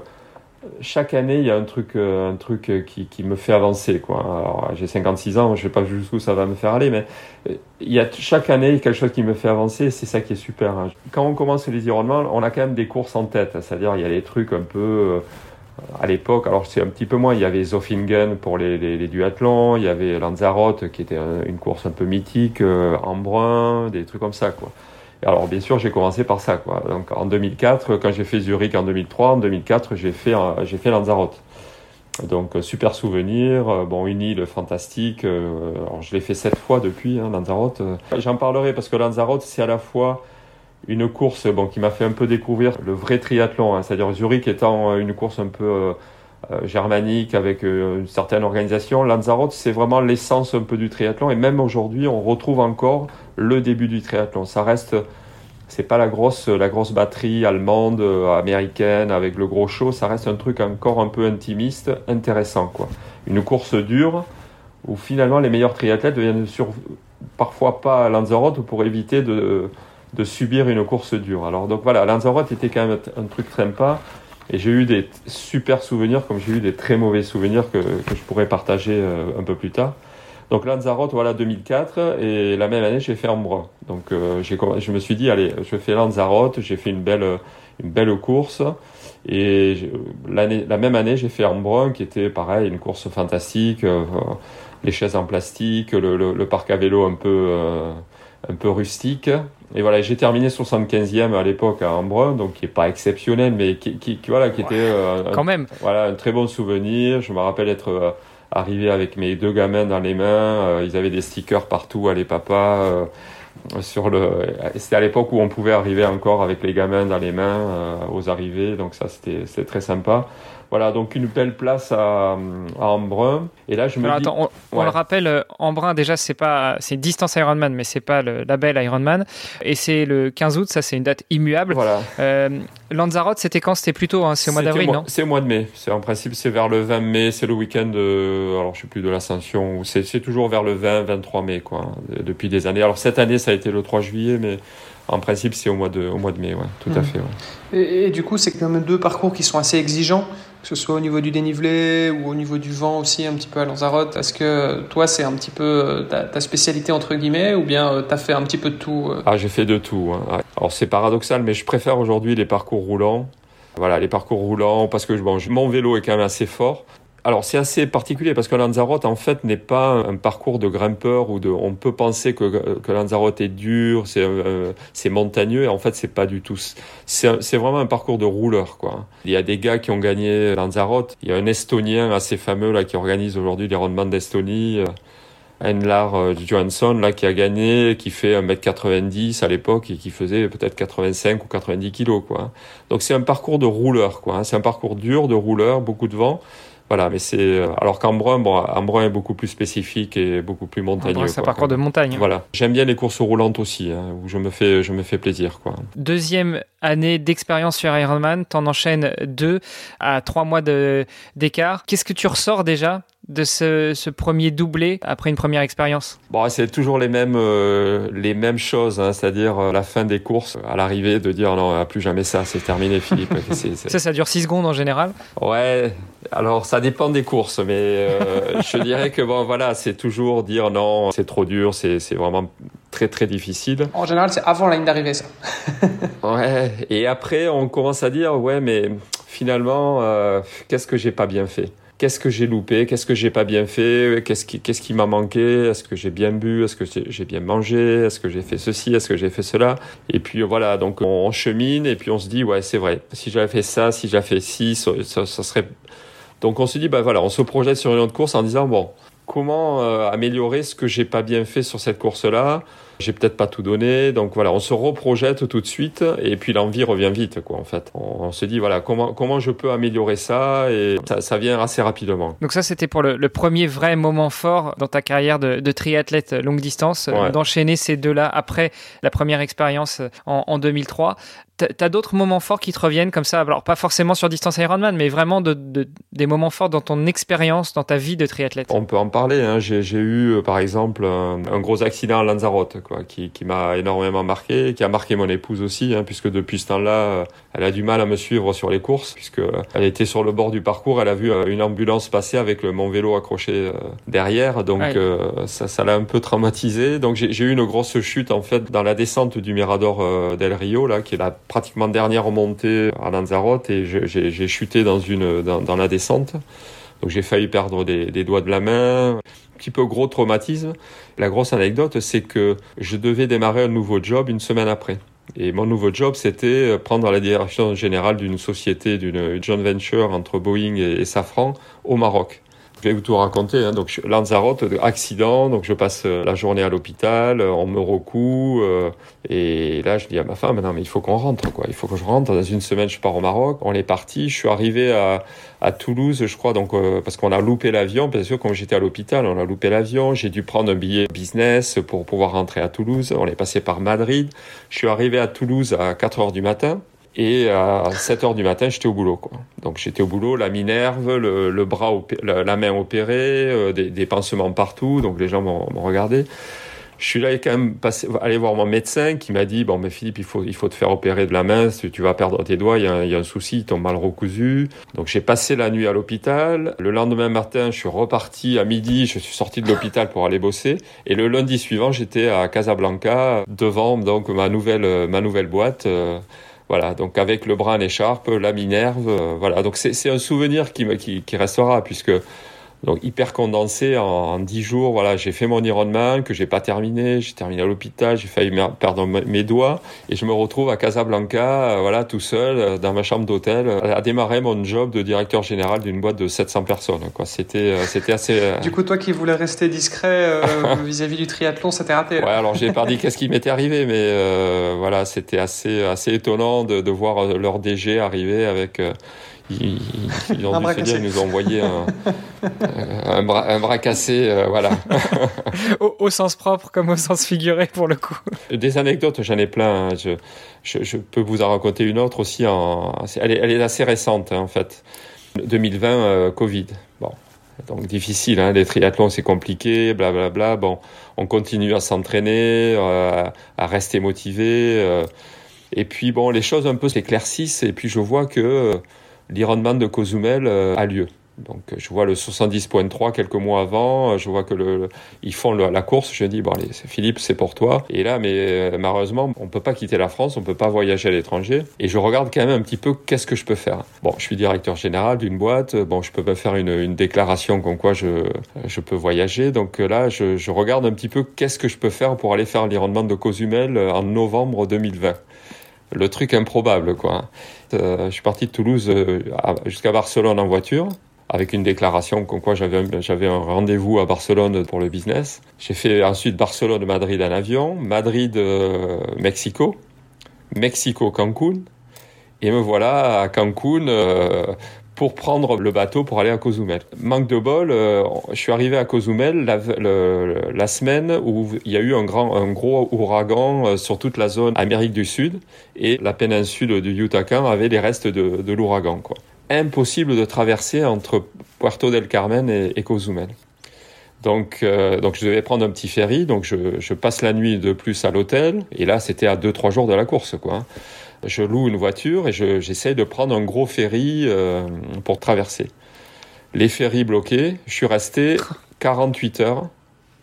chaque année, il y a un truc, euh, un truc euh, qui, qui me fait avancer. Quoi. Alors, j'ai 56 ans, je ne sais pas jusqu'où ça va me faire aller, mais euh, il y a chaque année quelque chose qui me fait avancer, c'est ça qui est super. Hein. Quand on commence les Ironman, on a quand même des courses en tête, c'est-à-dire il y a des trucs un peu... à l'époque, alors c'est un petit peu moins, il y avait Zofingen pour les, les, les, duathlons, il y avait Lanzarote qui était une course un peu mythique, Embrun, des trucs comme ça. quoi alors bien sûr, j'ai commencé par ça. Quoi. Donc en 2004, quand j'ai fait Zurich en 2003, en 2004, j'ai fait, euh, j'ai fait Lanzarote. Donc euh, super souvenir, euh, bon une île fantastique. alors je l'ai fait sept fois depuis hein, Lanzarote. J'en parlerai parce que Lanzarote c'est à la fois une course bon qui m'a fait un peu découvrir le vrai triathlon, hein, c'est-à-dire Zurich étant une course un peu germanique avec une certaine organisation. Lanzarote c'est vraiment l'essence un peu du triathlon et même aujourd'hui on retrouve encore le début du triathlon. Ça reste, c'est pas la grosse, la grosse batterie allemande, euh, américaine avec le gros show. Ça reste un truc encore un peu intimiste, intéressant quoi. Une course dure où finalement les meilleurs triathlètes viennent sur, parfois pas à Lanzarote pour éviter de, de subir une course dure. Alors donc voilà, Lanzarote était quand même un truc sympa. Et j'ai eu des super souvenirs, comme j'ai eu des très mauvais souvenirs que, je pourrais partager euh, un peu plus tard. Donc Lanzarote, voilà 2004, et la même année j'ai fait Embrun. Donc euh, je me suis dit allez, je fais Lanzarote, j'ai fait une belle une belle course, et la même année j'ai fait Embrun qui était pareil une course fantastique, euh, les chaises en plastique, le, le, parc à vélo un peu euh, un peu rustique. Et voilà, j'ai terminé 75e à l'époque à Embrun, donc qui est pas exceptionnel, mais qui, qui, voilà, qui était quand même voilà un très bon souvenir. Je me rappelle être arrivé avec mes deux gamins dans les mains. Euh, ils avaient des stickers partout, allez papa. Euh, sur le, c'était à l'époque où on pouvait arriver encore avec les gamins dans les mains euh, aux arrivées, donc ça c'était, c'était très sympa. Voilà, donc une belle place à, à Embrun. Et là, je me dis... Attends, on, le rappelle, euh, Embrun, déjà, c'est pas, c'est distance Ironman, mais c'est pas le label Ironman. Et c'est le 15 août, ça, c'est une date immuable. Voilà. Euh, Lanzarote, c'était quand? C'était plutôt, hein, c'est au mois d'avril, non? C'est au mois de mai. C'est en principe, c'est vers le 20 mai, c'est le week-end, de, alors je sais plus de l'Ascension. C'est, c'est toujours vers le 20-23 mai, quoi, depuis des années. Alors cette année, ça a été le 3 juillet, mais en principe, c'est au mois de, au mois de mai, ouais, tout à mmh. fait. Ouais. Et, et, du coup, c'est quand même deux parcours qui sont assez exigeants que ce soit au niveau du dénivelé ou au niveau du vent aussi, un petit peu à Lanzarote. Est-ce que toi, c'est un petit peu euh, ta, spécialité entre guillemets ou bien euh, tu fait un petit peu de tout euh Ah, j'ai fait de tout. Hein. Alors c'est paradoxal, mais je préfère aujourd'hui les parcours roulants. Voilà, les parcours roulants parce que bon, mon vélo est quand même assez fort. Alors c'est assez particulier parce que Lanzarote en fait n'est pas un parcours de grimpeur où de, on peut penser que, Lanzarote est dur, c'est euh, montagneux et en fait c'est pas du tout. C'est vraiment un parcours de rouleur quoi. Il y a des gars qui ont gagné Lanzarote. Il y a un Estonien assez fameux là qui organise aujourd'hui les rendements d'Estonie. Euh, Enlar euh, Johansson là qui a gagné, qui fait 1m90 à l'époque et qui faisait peut-être 85 ou 90 kilos quoi. Donc c'est un parcours de rouleur quoi. C'est un parcours dur de rouleur, beaucoup de vent. Voilà, mais c'est euh, alors qu'Embrun, bon, Embrun est beaucoup plus spécifique et beaucoup plus montagneux. C'est un parcours de montagne. Voilà, j'aime bien les courses roulantes aussi, hein, où je me fais, je me fais plaisir, quoi. Deuxième année d'expérience sur Ironman, t'en enchaînes deux à trois mois d'écart. Qu'est-ce que tu ressors déjà de ce, premier doublé après une première expérience Bon, c'est toujours les mêmes euh, les mêmes choses, hein, c'est-à-dire euh, la fin des courses, à l'arrivée, de dire non, plus jamais ça, c'est terminé, Philippe. [laughs] Ça, ça dure 6 secondes en général. Ouais. Alors, ça dépend des courses, mais euh, [laughs] je dirais que bon, voilà, c'est toujours dire non, c'est trop dur, c'est vraiment très très difficile. En général, c'est avant la ligne d'arrivée, ça. [laughs] ouais. Et après, on commence à dire ouais, mais finalement, euh, qu'est-ce que j'ai pas bien fait? Qu'est-ce que j'ai loupé? Qu'est-ce que j'ai pas bien fait? Qu'est-ce qui, qu'est-ce qui m'a manqué? Est-ce que j'ai bien bu? Est-ce que j'ai bien mangé? Est-ce que j'ai fait ceci? Est-ce que j'ai fait cela? Et puis voilà, donc on, chemine et puis on se dit ouais c'est vrai. Si j'avais fait ça, si j'avais fait ci, ça, ça, serait. Donc on se dit bah voilà, on se projette sur une autre course en disant bon comment euh, améliorer ce que j'ai pas bien fait sur cette course-là? J'ai peut-être pas tout donné, donc voilà, on se reprojette tout de suite et puis l'envie revient vite, quoi. En fait, on, se dit voilà comment comment je peux améliorer ça et ça, vient assez rapidement. Donc ça, c'était pour le, premier vrai moment fort dans ta carrière de, triathlète longue distance, d'enchaîner ces deux-là après la première expérience en, en 2003. T'as d'autres moments forts qui te reviennent comme ça, alors pas forcément sur distance Ironman, mais vraiment de, des moments forts dans ton expérience, dans ta vie de triathlète? On peut en parler. Hein. J'ai eu, euh, par exemple, un, gros accident à Lanzarote, quoi, qui, qui m'a énormément marqué, qui a marqué mon épouse aussi, hein, puisque depuis ce temps-là, euh, elle a du mal à me suivre sur les courses, puisque euh, elle était sur le bord du parcours, elle a vu une ambulance passer avec mon vélo accroché derrière, donc ça, ça l'a un peu traumatisé. Donc j'ai eu une grosse chute en fait dans la descente du Mirador del Rio, là, qui est la pratiquement dernière montée à Lanzarote et j'ai chuté dans, une, dans, la descente. Donc j'ai failli perdre des, doigts de la main. Un petit peu gros traumatisme. La grosse anecdote, c'est que je devais démarrer un nouveau job une semaine après. Et mon nouveau job, c'était prendre la direction générale d'une société, d'une joint venture entre Boeing et Safran au Maroc. Je vais vous tout raconter. Hein. Donc, Lanzarote, accident. Donc, je passe euh, la journée à l'hôpital. Euh, on me recoue. Euh, et là, je dis à ma femme, non, mais il faut qu'on rentre, quoi. Il faut que je rentre. Dans une semaine, je pars au Maroc. On est parti. Je suis arrivé à, Toulouse, je crois, donc, parce qu'on a loupé l'avion. Parce que, comme j'étais à l'hôpital, on a loupé l'avion. J'ai dû prendre un billet business pour pouvoir rentrer à Toulouse. On est passé par Madrid. Je suis arrivé à Toulouse à 4 heures du matin. Et à 7 heures du matin, j'étais au boulot. Donc j'étais au boulot, la minerve, le, bras, la, main opérée, euh, des, des, pansements partout. Donc les gens m'ont regardé. Je suis là quand même passé, aller voir mon médecin qui m'a dit bon mais Philippe il faut il faut te faire opérer de la main si tu vas perdre tes doigts il y a, il y a un souci ils t'ont mal recousu donc j'ai passé la nuit à l'hôpital le lendemain matin je suis reparti à midi je suis sorti de l'hôpital pour aller bosser et le lundi suivant j'étais à Casablanca devant donc ma nouvelle ma nouvelle boîte euh, voilà, donc avec le bras en écharpe, la minerve, euh, voilà. Donc c'est un souvenir qui, qui, qui restera puisque donc hyper condensé en dix jours. Voilà, j'ai fait mon Ironman que j'ai pas terminé. J'ai terminé à l'hôpital. J'ai failli perdre mes doigts et je me retrouve à Casablanca, euh, voilà, tout seul euh, dans ma chambre d'hôtel, euh, à démarrer mon job de directeur général d'une boîte de 700 personnes. Quoi, c'était, c'était assez. Du coup, toi qui voulais rester discret [laughs] vis-à-vis du triathlon, c'était raté. Ouais, alors j'ai pas dit qu'est-ce qui m'était arrivé, mais voilà, c'était assez, assez étonnant de, de voir leur DG arriver avec ils, ont dû se dire, ils nous ont envoyé un, [laughs] un, bras, un bras, cassé, euh, voilà. [laughs] au, sens propre comme au sens figuré pour le coup. Des anecdotes, j'en ai plein. Hein. Je, je, je, peux vous en raconter une autre aussi. En, elle, est, elle est assez récente hein, en fait. 2020, euh, Covid. Bon, donc difficile. Hein, les triathlons, c'est compliqué, blablabla. Bla, bla. Bon, on continue à s'entraîner, euh, à rester motivé. et puis bon, les choses un peu s'éclaircissent. Et puis je vois que l'Ironman de Cozumel euh, a lieu. Donc je vois le 70.3 quelques mois avant, je vois que ils font la course, je dis bon allez Philippe c'est pour toi. Et là mais euh, malheureusement on peut pas quitter la France, on peut pas voyager à l'étranger. Et je regarde quand même un petit peu qu'est-ce que je peux faire. Bon je suis directeur général d'une boîte, bon je peux pas faire une, déclaration comme quoi je, je peux voyager. Donc là je, je regarde un petit peu qu'est-ce que je peux faire pour aller faire l'Ironman de Cozumel en novembre 2020 le truc improbable, quoi. Euh, je suis parti de Toulouse euh, jusqu'à Barcelone en voiture avec une déclaration comme quoi j'avais un, rendez-vous à Barcelone pour le business. J'ai fait ensuite Barcelone-Madrid en avion, Madrid-Mexico, Mexico-Cancun, et me voilà à Cancun euh, pour prendre le bateau pour aller à Cozumel. Manque de bol, euh, je suis arrivé à Cozumel la, semaine où il y a eu un, grand, un gros ouragan euh, sur toute la zone Amérique du Sud et la péninsule du Yucatan avait les restes de, l'ouragan. Impossible de traverser entre Puerto del Carmen et, Cozumel. Donc, euh, donc je devais prendre un petit ferry, donc je, je passe la nuit de plus à l'hôtel, et là c'était à 2-3 jours de la course. quoi. Je loue une voiture et j'essaie de prendre un gros ferry euh, pour traverser. Les ferries bloqués, je suis resté 48 heures,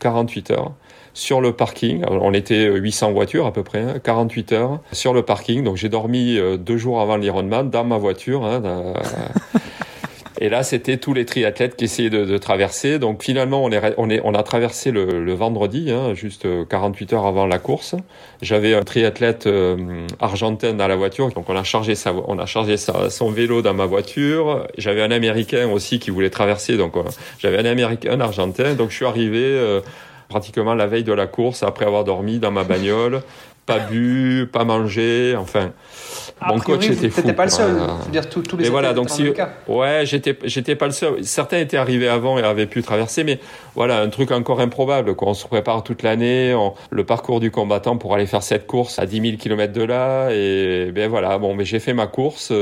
48 heures sur le parking. On était 800 voitures à peu près, 48 hein, heures sur le parking. Donc j'ai dormi deux jours avant l'Ironman dans ma voiture. Hein, Et là, c'était tous les triathlètes qui essayaient de, de traverser. Donc finalement, on, est, on, est, on a traversé le, le vendredi, hein, juste 48 heures avant la course. J'avais un triathlète euh, argentin dans la voiture, donc on a chargé, sa, on a chargé sa, son vélo dans ma voiture. J'avais un Américain aussi qui voulait traverser, donc euh, j'avais un Américain, un Argentin. Donc je suis arrivé euh, pratiquement la veille de la course après avoir dormi dans ma bagnole, pas bu, pas mangé, enfin. Mon coach était fou. pas le seul. Je veux dire, tous, tous les et voilà, donc si, ouais, j'étais, j'étais pas le seul. Certains étaient arrivés avant et avaient pu traverser, mais voilà, un truc encore improbable. Quoi. On se prépare toute l'année, le parcours du combattant pour aller faire cette course à 10 000 km de là, et ben voilà. Bon, mais j'ai fait ma course.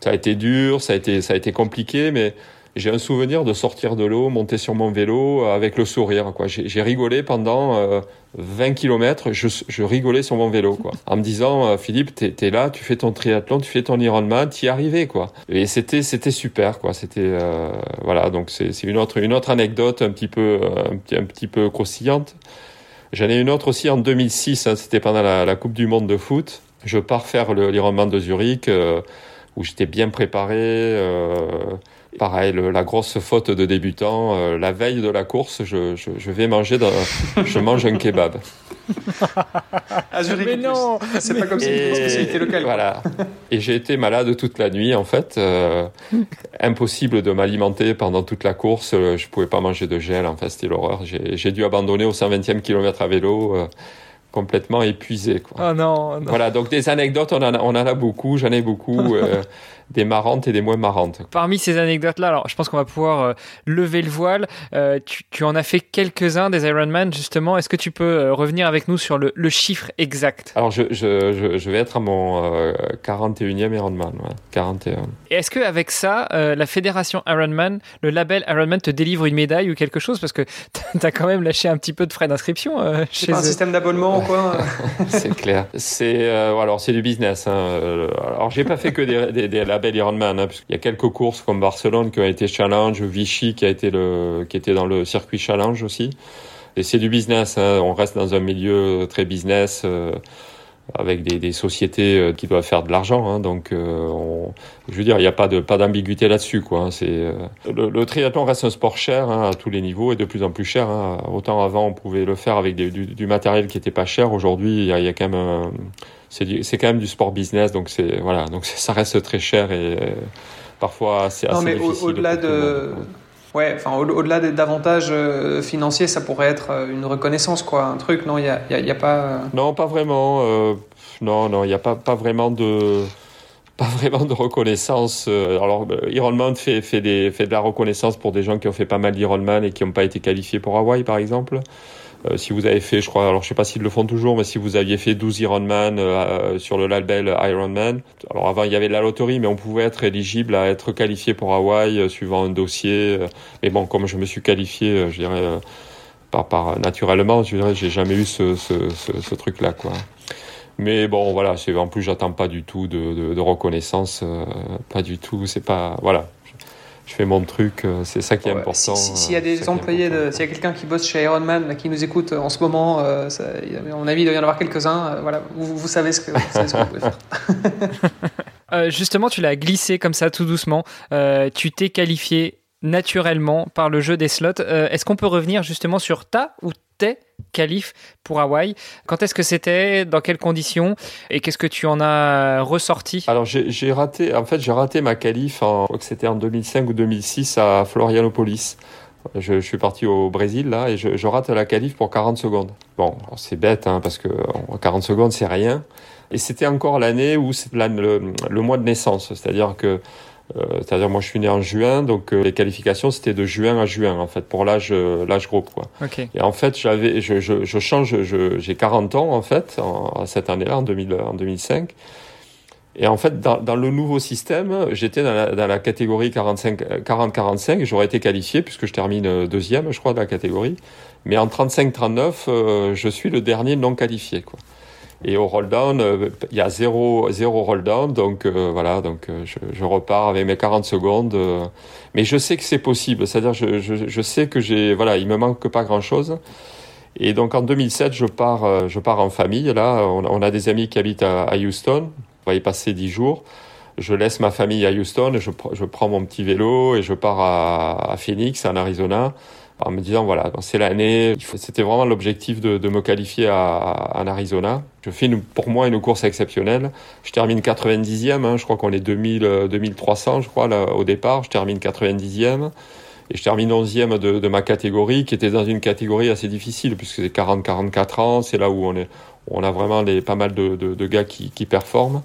Ça a été dur, ça a été, ça a été compliqué, mais j'ai un souvenir de sortir de l'eau, monter sur mon vélo avec le sourire. Quoi. J'ai, rigolé pendant euh, 20 km, je, je, rigolais sur mon vélo, quoi, [laughs] en me disant euh, Philippe, t'es es là, tu fais ton triathlon, tu fais ton Ironman, t'y arrivé, quoi. Et c'était c'était super, quoi. C'était euh, voilà, donc c'est une autre une autre anecdote un petit peu euh, un petit un petit peu croustillante. J'en ai une autre aussi en 2006, hein, c'était pendant la, la, Coupe du Monde de foot. Je pars faire l'Ironman de Zurich où j'étais bien préparé Pareil, la grosse faute de débutant. Euh, la veille de la course, je, je, je vais manger, dans, je mange un kebab. à Zurich, mais non, c'est pas comme si c'était une spécialité locale. Voilà. Et j'ai été malade toute la nuit, en fait. Euh, impossible de m'alimenter pendant toute la course. Euh, je pouvais pas manger de gel. En fait, c'était l'horreur. J'ai dû abandonner au 120e kilomètre à vélo. complètement épuisé. Quoi. Oh non, non, Voilà, donc des anecdotes, on en a, on en a beaucoup, j'en ai beaucoup des marrantes et des moins marrantes. Parmi ces anecdotes-là, alors je pense qu'on va pouvoir euh, lever le voile. Euh, tu, tu, en as fait quelques-uns des Ironman justement. Est-ce que tu peux euh, revenir avec nous sur le, le chiffre exact? Alors je, je, je, vais être à mon 41e Ironman, ouais, 41. Et est-ce qu'avec ça, la fédération Ironman, le label Ironman te délivre une médaille ou quelque chose? Parce que [laughs] tu as quand même lâché un petit peu de frais d'inscription chez pas un système d'abonnement ou quoi [laughs] C'est clair. C'est alors c'est du business. Hein. Alors j'ai pas fait que des, des, des label Ironman, hein, y a quelques courses comme Barcelone qui ont été challenge, Vichy qui a été le, qui était dans le circuit challenge aussi. Et c'est du business. Hein. On reste dans un milieu très business. Euh, avec des, sociétés euh, qui doivent faire de l'argent. Hein, donc, euh, je veux dire, il n'y a pas de pas d'ambiguïté là-dessus. C'est le, triathlon reste un sport cher à tous les niveaux et de plus en plus cher. Autant avant, on pouvait le faire avec du, matériel qui était pas cher. Aujourd'hui, il y a, y a quand même c'est quand même du sport business, donc c'est voilà, donc ça reste très cher et euh, parfois c'est assez non, mais au-delà de Ouais, enfin, au-delà des d'avantages euh, financiers, ça pourrait être euh, une reconnaissance, quoi, un truc, non Il n'y a, y a, y a, pas. Non, pas vraiment. Non, non, il n'y a pas, pas vraiment de. Pas vraiment de reconnaissance. Alors, Ironman fait, fait, des, fait de la reconnaissance pour des gens qui ont fait pas mal d'Ironman et qui n'ont pas été qualifiés pour Hawaï, par exemple. Euh, si vous avez fait, je crois, alors je sais pas s'ils le font toujours, mais si vous aviez fait 12 Ironman euh, sur le label Ironman, alors avant il y avait de la loterie, mais on pouvait être éligible à être qualifié pour Hawaï euh, suivant un dossier. mais bon, comme je me suis qualifié, je dirais naturellement, je dirais, j'ai jamais eu ce, truc-là, quoi. Mais bon, voilà, en plus, j'attends pas du tout de reconnaissance, pas du tout. C'est pas, voilà, je fais mon truc, euh, c'est ça qui est important. S'il y a des employés, s'il y a quelqu'un qui bosse chez Ironman qui nous écoute en ce moment, euh, ça, à mon avis, il doit y en avoir quelques-uns. Euh, voilà, vous, vous, savez ce que, vous, savez ce que vous pouvez faire. [laughs] [laughs] euh, justement, tu l'as glissé comme ça, tout doucement. tu t'es qualifié naturellement par le jeu des slots. Est-ce qu'on peut revenir justement sur ta ou tes qualif pour Hawaï. Quand est-ce que c'était Dans quelles conditions Et qu'est-ce que tu en as ressorti? Alors j'ai raté, en fait j'ai raté ma qualif, en, c'était en 2005 ou 2006 à Florianopolis. Je, suis parti au Brésil là et je, rate la qualif pour 40 secondes. Bon, c'est bête hein, parce que 40 secondes c'est rien. Et c'était encore l'année où c'est le, le, mois de naissance, c'est-à-dire que c'est-à-dire moi je suis né en juin, donc euh, les qualifications c'était de juin à juin en fait pour l'âge euh, l'âge groupe quoi. Okay. Et en fait j'avais je, je, je change j'ai 40 ans en fait en, cette année-là en, 2000, en 2005. Et en fait, dans, dans le nouveau système, j'étais dans la, dans la catégorie 40-45, j'aurais été qualifié puisque je termine deuxième, je crois, de la catégorie. Mais en 35-39, je suis le dernier non qualifié. Quoi. Et au roll down, euh, il y a zéro, zéro roll down, donc euh, voilà, donc euh, je, repars avec mes 40 secondes. mais je sais que c'est possible, c'est-à-dire je, je, sais que j'ai, voilà, il me manque pas grand-chose. Et donc en 2007, je pars, je pars en famille. Là, on, a des amis qui habitent à, Houston. On va y passer dix jours. Je laisse ma famille à Houston je, je prends mon petit vélo et je pars à, à Phoenix, en Arizona en me disant voilà, c'est l'année, c'était vraiment l'objectif de, de, me qualifier à, en Arizona. Je fais une, pour moi une course exceptionnelle. Je termine 90e, hein, je crois qu'on est 2000, 2300 je crois là, au départ, je termine 90e. Et je termine 11e de, de, ma catégorie, qui était dans une catégorie assez difficile, puisque c'est 40-44 ans, c'est là où on, est, on a vraiment les, pas mal de, de, de gars qui, qui performent.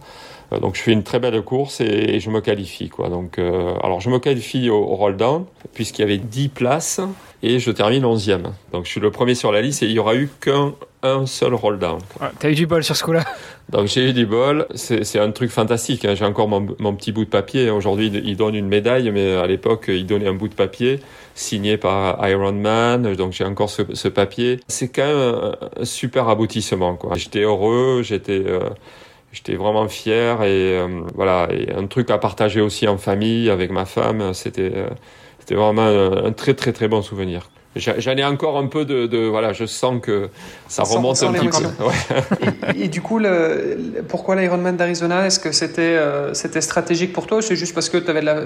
Euh, donc je fais une très belle course et, je me qualifie. Quoi. Donc, euh, alors je me qualifie au, au roll down puisqu'il y avait 10 places et je termine 11e. Donc je suis le premier sur la liste et il y aura eu qu'un un seul roll down. Ouais, T'as eu du bol sur ce coup-là. [laughs] Donc j'ai eu du bol. C'est un truc fantastique. Hein. J'ai encore mon, mon, petit bout de papier. Aujourd'hui il donne une médaille, mais à l'époque il donnait un bout de papier signé par Iron Man. Donc j'ai encore ce, ce papier. C'est quand même un, super aboutissement. J'étais heureux. J'étais euh, J'étais vraiment fier et euh, voilà et un truc à partager aussi en famille avec ma femme. C'était euh, c'était vraiment un, très très très bon souvenir. J'en ai encore un peu de, de, voilà, je sens que ça remonte un petit peu. Ouais. Et, et, du coup, le, pourquoi l'Ironman d'Arizona Est-ce que c'était euh, c'était stratégique pour toi C'est juste parce que avais de la,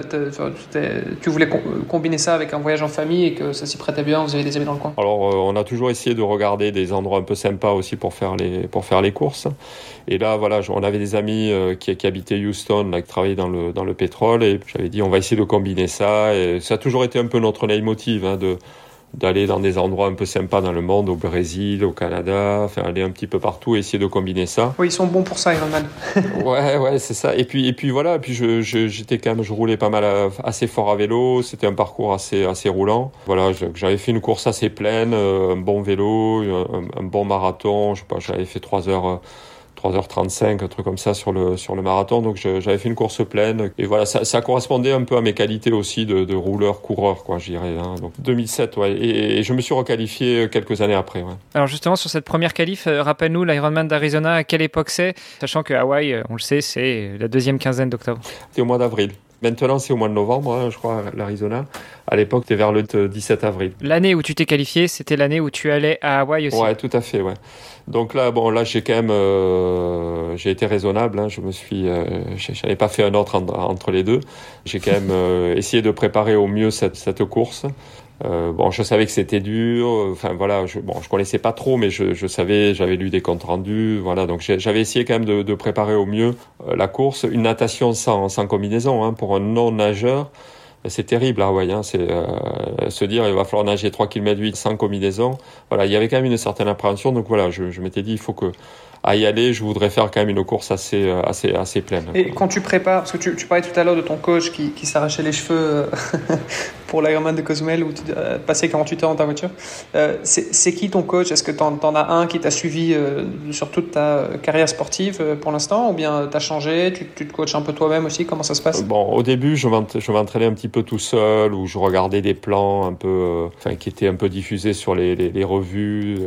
tu voulais combiner ça avec un voyage en famille et que ça s'y prêtait bien Vous avez des amis dans le coin? Alors, euh, on a toujours essayé de regarder des endroits un peu sympas aussi pour faire les pour faire les courses. Et là, voilà, on avait des amis euh, qui, qui habitaient Houston, là, qui travaillaient dans le dans le pétrole, et j'avais dit on va essayer de combiner ça. Et ça a toujours été un peu notre leitmotiv hein, de d'aller dans des endroits un peu sympas dans le monde, au Brésil, au Canada, enfin aller un petit peu partout, essayer de combiner ça. Oui, ils sont bons pour ça, Ironman. [laughs] ouais, ouais, c'est ça. Et puis, et puis voilà, puis je, j'étais quand même, je roulais pas mal, assez fort à vélo. C'était un parcours assez, assez roulant. Voilà, j'avais fait une course assez pleine, euh, un bon vélo, un, un bon marathon. Je sais pas, j'avais fait trois heures 3h35, un truc comme ça sur le, sur le marathon. Donc j'avais fait une course pleine. Et voilà, ça, ça, correspondait un peu à mes qualités aussi de, de rouleur, coureur, quoi, je dirais. Hein. Donc 2007, ouais. Et, et, je me suis requalifié quelques années après, ouais. Alors justement, sur cette première qualif, euh, rappelle-nous l'Ironman d'Arizona, à quelle époque c'est? Sachant que Hawaï, euh, on le sait, c'est la deuxième quinzaine d'octobre. C'était au mois d'avril. Maintenant, c'est au mois de novembre, hein, je crois, l'Arizona. À l'époque, c'était vers le 17 avril. L'année où tu t'es qualifié, c'était l'année où tu allais à Hawaï aussi. Ouais, tout à fait, ouais. Donc là, bon, là, j'ai quand même, euh, j'ai été raisonnable. Hein, je me suis, euh, j'avais pas fait un autre entre les deux. J'ai quand même euh, [laughs] essayé de préparer au mieux cette, cette course. Euh, bon, je savais que c'était dur. Enfin voilà, je, bon, je connaissais pas trop, mais je, savais, j'avais lu des comptes rendus. Voilà, donc j'avais essayé quand même de, préparer au mieux euh, la course. Une natation sans, sans combinaison hein, pour un non nageur c'est terrible à Hawaï. Hein, c'est euh, se dire il va falloir nager 3 km 8 sans combinaison. Voilà, il y avait quand même une certaine appréhension. Donc voilà, je, je m'étais dit il faut que à y aller, je voudrais faire quand même une course assez, euh, assez, assez pleine. Et quand tu prépares, parce que tu, tu parlais tout à l'heure de ton coach qui, qui s'arrachait les cheveux euh, [laughs] pour l'Ironman de Cozumel où tu as passé 48 heures dans ta voiture, euh, c'est qui ton coach? Est-ce que tu en, en, as un qui t'a suivi euh, sur toute ta carrière sportive euh, pour l'instant? Ou bien tu as changé tu, tu, te coaches un peu toi-même aussi? Comment ça se passe? Bon, au début, je m'entraînais un petit peu tout seul ou je regardais des plans un peu, enfin, qui étaient un peu diffusés sur les, les, les revues.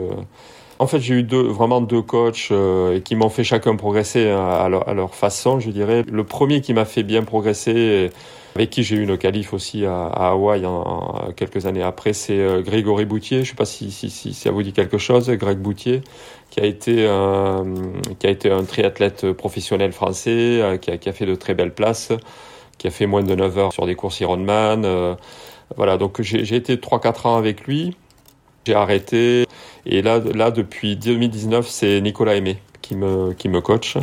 En fait, j'ai eu deux, vraiment deux coachs euh, qui m'ont fait chacun progresser à, leur, à, leur, façon, je dirais. Le premier qui m'a fait bien progresser, avec qui j'ai eu une qualif aussi à, Hawaï quelques années après, c'est euh, Grégory Boutier. Je ne sais pas si, ça vous dit quelque chose, Greg Boutier, qui a été un, qui a été un triathlète professionnel français, euh, qui, a, qui, a, fait de très belles places, qui a fait moins de 9 heures sur des courses Ironman. Euh, voilà, donc j'ai été 3-4 ans avec lui. J'ai arrêté. Et là, là depuis 2019, c'est Nicolas Aimé qui me, qui me coach.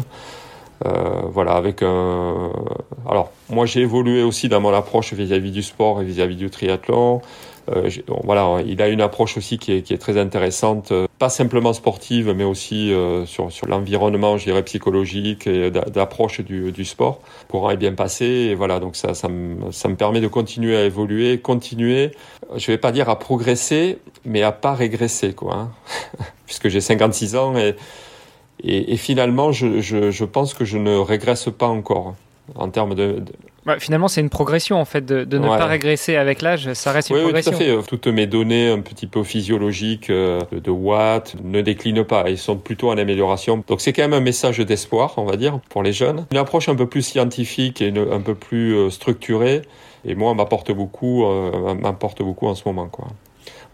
Euh, voilà, avec un. Alors, moi, j'ai évolué aussi dans mon approche vis-à-vis du sport et vis-à-vis du triathlon. Euh, voilà, il a une approche aussi qui est, très intéressante, euh, pas simplement sportive, mais aussi euh, sur, l'environnement, je dirais psychologique et d'approche du, sport. Le courant est bien passé, et voilà, donc ça, ça me, permet de continuer à évoluer, continuer, je vais pas dire à progresser, mais à pas régresser, quoi, hein [laughs] puisque j'ai 56 ans et, finalement, je, pense que je ne régresse pas encore en termes de... Bah, finalement, c'est une progression en fait de, de ne ouais. pas régresser avec l'âge. Ça reste une oui, progression. Oui, tout à fait. Toutes mes données un petit peu physiologiques euh, de watts ne déclinent pas. Ils sont plutôt en amélioration. Donc c'est quand même un message d'espoir, on va dire, pour les jeunes. Une approche un peu plus scientifique et une, un peu plus euh, structurée. Et moi, m'apporte beaucoup, euh, m'apporte beaucoup en ce moment, quoi.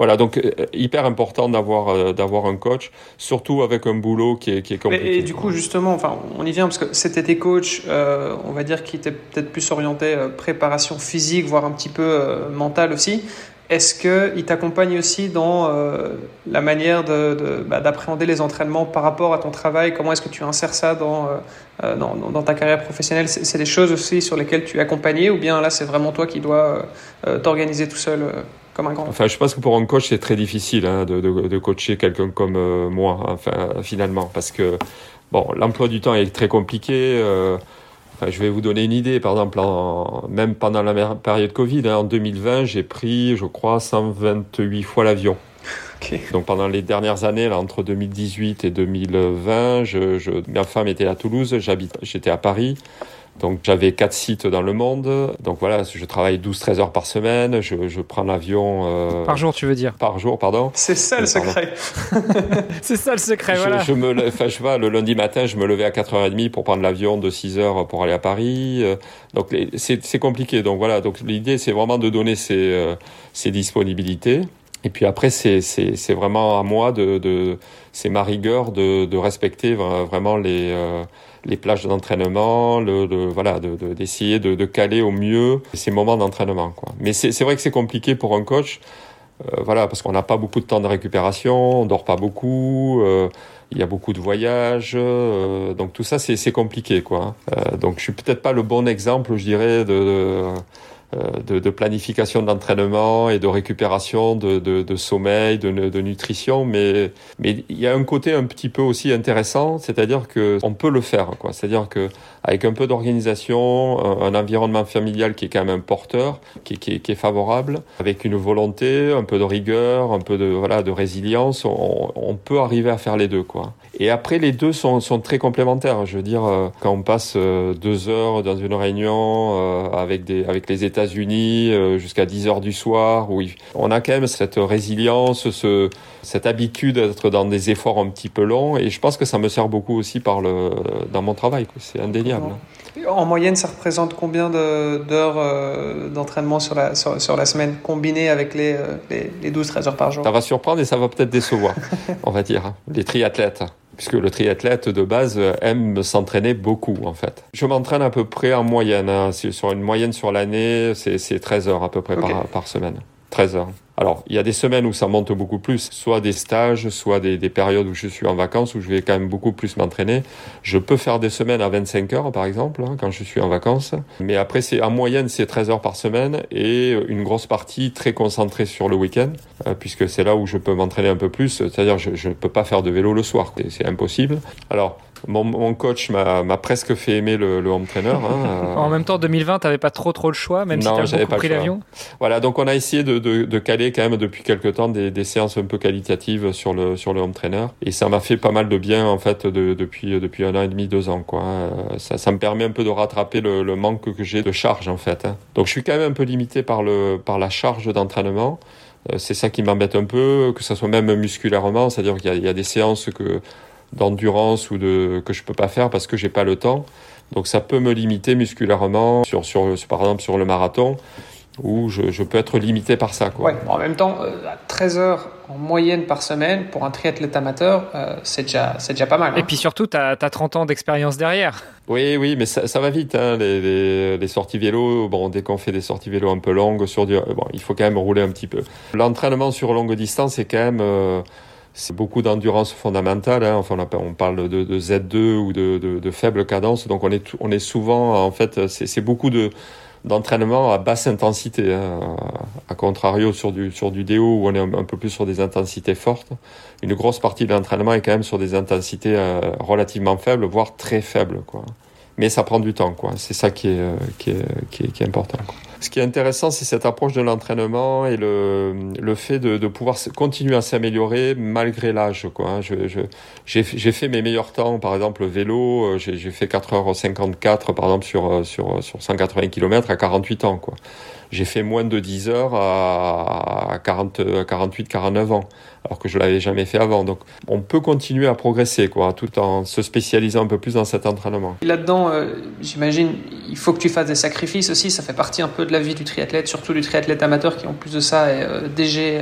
Voilà, donc euh, hyper important d'avoir euh, d'avoir un coach, surtout avec un boulot qui est, qui est compliqué. Et, du coup, justement, enfin, on y vient parce que c'était tes coachs, euh, on va dire, qui étaient peut-être plus orientés préparation physique, voire un petit peu mentale aussi. Est-ce qu'il t'accompagne aussi dans la manière bah, d'appréhender de, les entraînements par rapport à ton travail? Comment est-ce que tu insères ça dans, dans, dans, ta carrière professionnelle? C'est des choses aussi sur lesquelles tu es accompagné ou bien là c'est vraiment toi qui dois t'organiser tout seul Enfin, je pense que pour un coach, c'est très difficile hein, de, de, de, coacher quelqu'un comme euh, moi, enfin, finalement, parce que bon, l'emploi du temps est très compliqué. Euh, enfin, je vais vous donner une idée. Par exemple, en, même pendant la période Covid, hein, en 2020, j'ai pris, je crois, 128 fois l'avion. Okay. Donc pendant les dernières années, là, entre 2018 et 2020, je, je, ma femme était à Toulouse, j'habite, j'étais à Paris. Donc j'avais quatre sites dans le monde. Donc voilà, je travaille 12-13 heures par semaine. Je, je prends l'avion. Euh, par jour, tu veux dire? Par jour, pardon. C'est ça le secret. [laughs] c'est ça le secret, voilà. Je, me, enfin, je vois, le lundi matin, je me levais à 4h30 pour prendre l'avion de 6 heures pour aller à Paris. Euh, donc c'est compliqué. Donc voilà, donc l'idée c'est vraiment de donner ces, euh, ces disponibilités. Et puis après, c'est vraiment à moi de, de c'est ma rigueur de, de respecter vraiment les les plages d'entraînement, le, voilà, d'essayer de, de, caler au mieux ces moments d'entraînement. Mais c'est vrai que c'est compliqué pour un coach, euh, voilà, parce qu'on n'a pas beaucoup de temps de récupération, on dort pas beaucoup. Euh, il y a beaucoup de voyages, euh, donc tout ça c'est compliqué quoi. Euh, donc je suis peut-être pas le bon exemple, je dirais, de, de, de, planification d'entraînement et de récupération de, de, de sommeil, de, nutrition, mais mais il y a un côté un petit peu aussi intéressant, c'est-à-dire que on peut le faire, quoi. C'est-à-dire que avec un peu d'organisation, un, environnement familial qui est quand même un porteur, qui, qui, qui, est favorable, avec une volonté, un peu de rigueur, un peu de voilà de résilience, on, on peut arriver à faire les deux, quoi. Et après, les deux sont, sont très complémentaires. Je veux dire, euh, quand on passe euh, deux heures dans une réunion avec des avec les États États-Unis euh, jusqu'à 10 heures du soir. Où on a quand même cette résilience, ce, cette habitude d'être dans des efforts un petit peu longs. Et je pense que ça me sert beaucoup aussi par le, dans mon travail. C'est indéniable. En moyenne, ça représente combien d'heures euh, d'entraînement sur la, sur, la semaine combiné avec les, euh, les, les 12-13 heures par jour? Ça va surprendre et ça va peut-être décevoir, [laughs] on va dire, hein. les triathlètes puisque le triathlète de base aime s'entraîner beaucoup en fait. Je m'entraîne à peu près en moyenne, hein. sur une moyenne sur l'année, c'est 13 heures à peu près par, par semaine. 13 heures. Alors, il y a des semaines où ça monte beaucoup plus, soit des stages, soit des, des, périodes où je suis en vacances, où je vais quand même beaucoup plus m'entraîner. Je peux faire des semaines à 25 heures, par exemple, hein, quand je suis en vacances. Mais après, c'est en moyenne, c'est 13 heures par semaine et une grosse partie très concentrée sur le week-end, euh, puisque c'est là où je peux m'entraîner un peu plus. C'est-à-dire, je ne peux pas faire de vélo le soir, c'est impossible. Alors, mon, mon, coach m'a presque fait aimer le, le home trainer. Hein. [laughs] en même temps, 2020, tu n'avais pas trop trop le choix, même non, si tu beaucoup pris l'avion. Voilà, donc on a essayé de, de, de, caler quand même depuis quelques temps des, des, séances un peu qualitatives sur le sur le home trainer, et ça m'a fait pas mal de bien en fait de, depuis depuis un an et demi, deux ans quoi. Ça, ça me permet un peu de rattraper le, le manque que j'ai de charge en fait. Hein. Donc je suis quand même un peu limité par le par la charge d'entraînement. Euh, c'est ça qui m'embête un peu, que ça soit même musculairement, c'est-à-dire qu'il y, y, a des séances que d'endurance ou de que je peux pas faire parce que j'ai pas le temps. Donc ça peut me limiter musculairement sur, sur par exemple sur le marathon où je, je peux être limité par ça. Quoi. Ouais, bon, en même temps, euh, à 13 heures en moyenne par semaine pour un triathlète amateur, euh, c'est déjà, déjà pas mal. Hein. Et puis surtout, tu as, as, 30 ans d'expérience derrière. Oui, oui, mais ça, ça va vite. Hein, les, les, les, sorties vélo, bon, dès qu'on fait des sorties vélo un peu longues, sur du, bon, il faut quand même rouler un petit peu. L'entraînement sur longue distance, c'est quand même... Euh, c'est beaucoup d'endurance fondamentale. Hein. Enfin, on parle de, de Z2 ou de, faible cadence. Donc, on est, on est souvent, en fait, c'est beaucoup de d'entraînement à basse intensité. Hein. À contrario, sur du, sur du déo où on est un, peu plus sur des intensités fortes, une grosse partie de l'entraînement est quand même sur des intensités euh, relativement faibles, voire très faibles. Quoi. Mais ça prend du temps. quoi. C'est ça qui est, euh, qui est, qui est, important. Ce qui est intéressant, c'est cette approche de l'entraînement et le, le fait de, de pouvoir continuer à s'améliorer malgré l'âge. Quoi. Hein. J'ai, j'ai fait mes meilleurs temps, par exemple le euh, j'ai, j'ai fait 4h54 par exemple sur, sur, sur 180 km à 48 ans. Quoi j'ai fait moins de 10 heures à 40, 48, 49 ans, alors que je l'avais jamais fait avant. Donc, on peut continuer à progresser, quoi, tout en se spécialisant un peu plus dans cet entraînement. Là-dedans, euh, j'imagine, il faut que tu fasses des sacrifices aussi. Ça fait partie un peu de la vie du triathlète, surtout du triathlète amateur qui en plus de ça est DG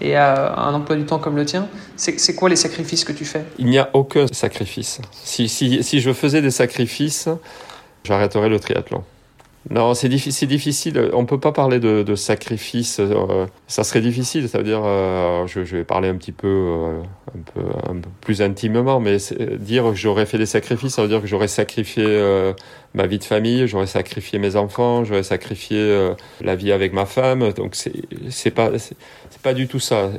et a un emploi du temps comme le tien. C'est quoi les sacrifices que tu fais? Il n'y a aucun sacrifice. Si, si, si je faisais des sacrifices, j'arrêterais le triathlon. Non, c'est difficile, difficile. On peut pas parler de, de sacrifice. Euh, ça serait difficile. Ça veut dire, euh, je, vais parler un petit peu, euh, plus intimement, mais dire que j'aurais fait des sacrifices, ça veut dire que j'aurais sacrifié ma vie de famille, j'aurais sacrifié mes enfants, j'aurais sacrifié la vie avec ma femme. Donc c'est, pas, pas du tout ça.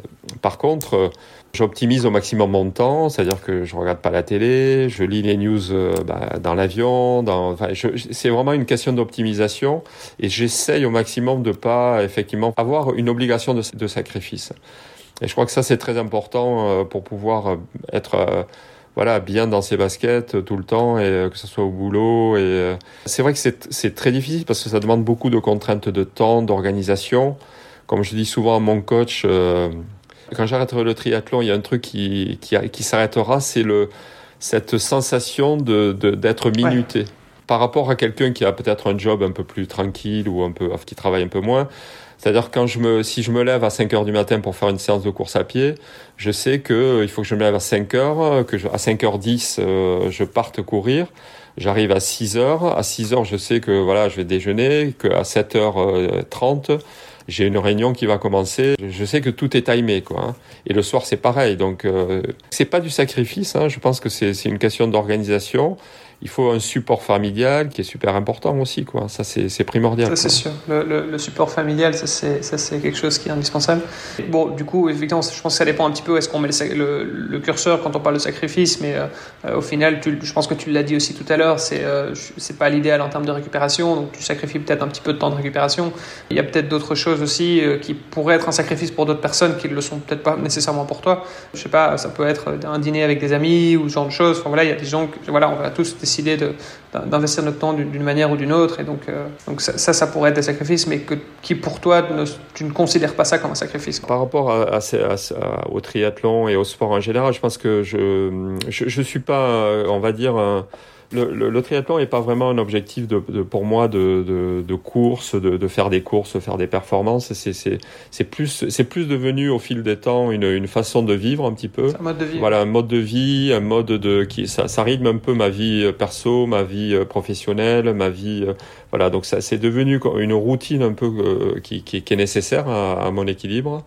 Par contre J'optimise au maximum mon temps, c'est-à-dire que je regarde pas la télé, je lis les news euh, bah, dans l'avion. Dans, enfin, c'est vraiment une question d'optimisation et j'essaye au maximum de pas effectivement avoir une obligation de, de sacrifice. Et je crois que ça c'est très important euh, pour pouvoir euh, être voilà bien dans ses baskets tout le temps et que ce soit au boulot. Et c'est vrai que c'est très difficile parce que ça demande beaucoup de contraintes de temps, d'organisation. Comme je dis souvent à mon coach quand j'arrêterai le triathlon, il y a un truc qui, qui, qui s'arrêtera, c'est le, cette sensation de, d'être minuté. Par rapport à quelqu'un qui a peut-être un job un peu plus tranquille ou un peu, qui travaille un peu moins. C'est-à-dire quand je me, si je me lève à 5 heures du matin pour faire une séance de course à pied, je sais que euh, il faut que je me lève à 5 heures, que je, à 5h10, euh, je parte courir. J'arrive à 6 heures. À 6 heures, je sais que voilà, je vais déjeuner, qu'à 7h30, j'ai une réunion qui va commencer, je sais que tout est timé, quoi. Hein. Et le soir, c'est pareil. Donc, euh, c'est pas du sacrifice. Hein. Je pense que c'est une question d'organisation il faut un support familial qui est super important aussi, quoi. Ça, c'est primordial. Ça, c'est sûr. Le, le, support familial, ça, c'est quelque chose qui est indispensable. Bon, du coup, effectivement, je pense que ça dépend un petit peu où est-ce qu'on met le, le, curseur quand on parle de sacrifice, mais euh, au final, tu, je pense que tu l'as dit aussi tout à l'heure, c'est euh, pas l'idéal en termes de récupération, donc tu sacrifies peut-être un petit peu de temps de récupération. Il y a peut-être d'autres choses aussi euh, qui pourraient être un sacrifice pour d'autres personnes qui ne le sont peut-être pas nécessairement pour toi. Je sais pas, ça peut être un dîner avec des amis ou ce genre de choses. Enfin, voilà, il y a des gens, que, voilà, on va tous décider d'investir notre temps d'une manière ou d'une autre. Et donc, euh, donc ça, ça, pourrait être des sacrifices, mais qui pour toi, tu ne considères pas ça comme un sacrifice. Par rapport à, au triathlon et au sport en général, je pense que je ne suis pas, euh, on va dire, un, le, le, triathlon n'est pas vraiment un objectif de, de pour moi de, de, de course, de, de, faire des courses, faire des performances. C'est plus, c'est plus devenu au fil des temps une, une façon de vivre un petit peu. Un mode de vie. Voilà, un mode de vie, un mode de qui ça, ça rythme un peu ma vie euh, perso, ma vie euh, professionnelle, ma vie. Euh, voilà, donc ça c'est devenu une routine un peu qui, qui, qui est nécessaire à, à mon équilibre.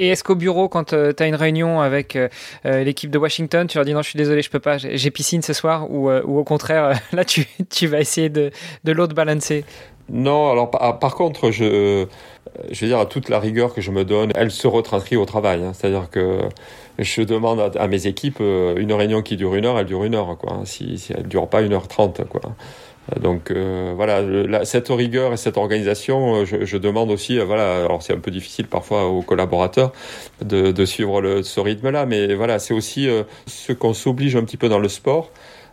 Et est-ce qu'au bureau, quand euh, tu as une réunion avec euh, euh, l'équipe de Washington, tu leur dis non, je suis désolé, je peux pas, j'ai piscine ce soir, ou, au contraire, [laughs] là, tu, vas essayer de, de l'autre balancer? Non, alors par, par contre, je, je veux dire, à toute la rigueur que je me donne, elle se retranscrit au travail. Hein. C'est-à-dire que je demande à, mes équipes, une réunion qui dure une heure, elle dure une heure, quoi. Hein. Si, si elle dure pas une heure trente, quoi. Donc euh, voilà, cette rigueur et cette organisation, euh, je, demande aussi, euh, voilà, alors c'est un peu difficile parfois aux collaborateurs de, de suivre le, ce rythme-là, mais voilà, c'est aussi ce qu'on s'oblige un petit peu dans le sport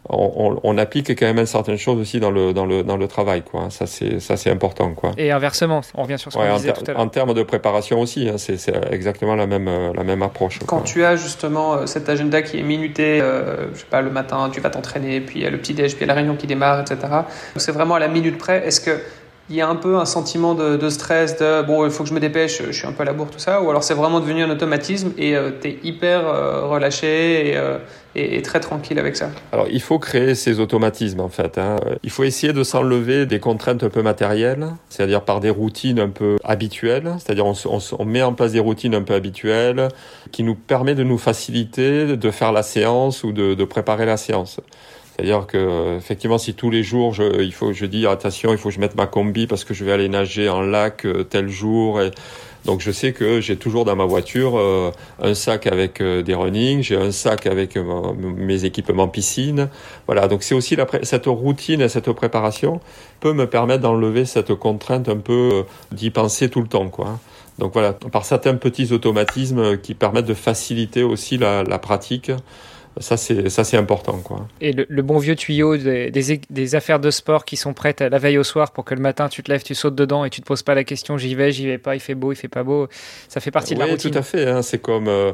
on, on, applique quand même certaines choses aussi dans le, dans le, dans le travail. Quoi. Ça, c'est, ça, c'est important. Quoi. Et inversement, on revient sur ce qu'on disait tout à l'heure. En termes de préparation aussi, hein, c'est, c'est exactement la même, la même approche. Quand tu as justement euh, cet agenda qui est minuté, euh, je sais pas, le matin, tu vas t'entraîner, puis il y a le petit-déj, puis il y a la réunion qui démarre, etc. C'est vraiment à la minute près. Est-ce que il y a un peu un sentiment de, de, stress, de bon, il faut que je me dépêche, je suis un peu à la bourre, tout ça, ou alors c'est vraiment devenu un automatisme et euh, tu es hyper euh, relâché euh, et, et, très tranquille avec ça Alors il faut créer ces automatismes en fait. Hein. Il faut essayer de s'enlever des contraintes un peu matérielles, c'est-à-dire par des routines un peu habituelles, c'est-à-dire on, on, on, met en place des routines un peu habituelles qui nous permet de nous faciliter de faire la séance ou de, de préparer la séance. C'est-à-dire que effectivement, si tous les jours, je, il faut, je dis attention, il faut que je mette ma combi parce que je vais aller nager en lac euh, tel jour. Et, donc je sais que j'ai toujours dans ma voiture euh, un sac avec euh, des running, j'ai un sac avec mes équipements piscine. Voilà, donc c'est aussi la cette routine et cette préparation peut me permettre d'enlever cette contrainte un peu d'y penser tout le temps, quoi. Donc voilà, par certains petits automatismes qui permettent de faciliter aussi la, la pratique ça c'est ça c'est important quoi. Et le, bon vieux tuyau des, des, affaires de sport qui sont prêtes la veille au soir pour que le matin tu te lèves, tu sautes dedans et tu te poses pas la question j'y vais, j'y vais pas, il fait beau, il fait pas beau, ça fait partie de la routine. tout à fait. Hein, c'est comme euh,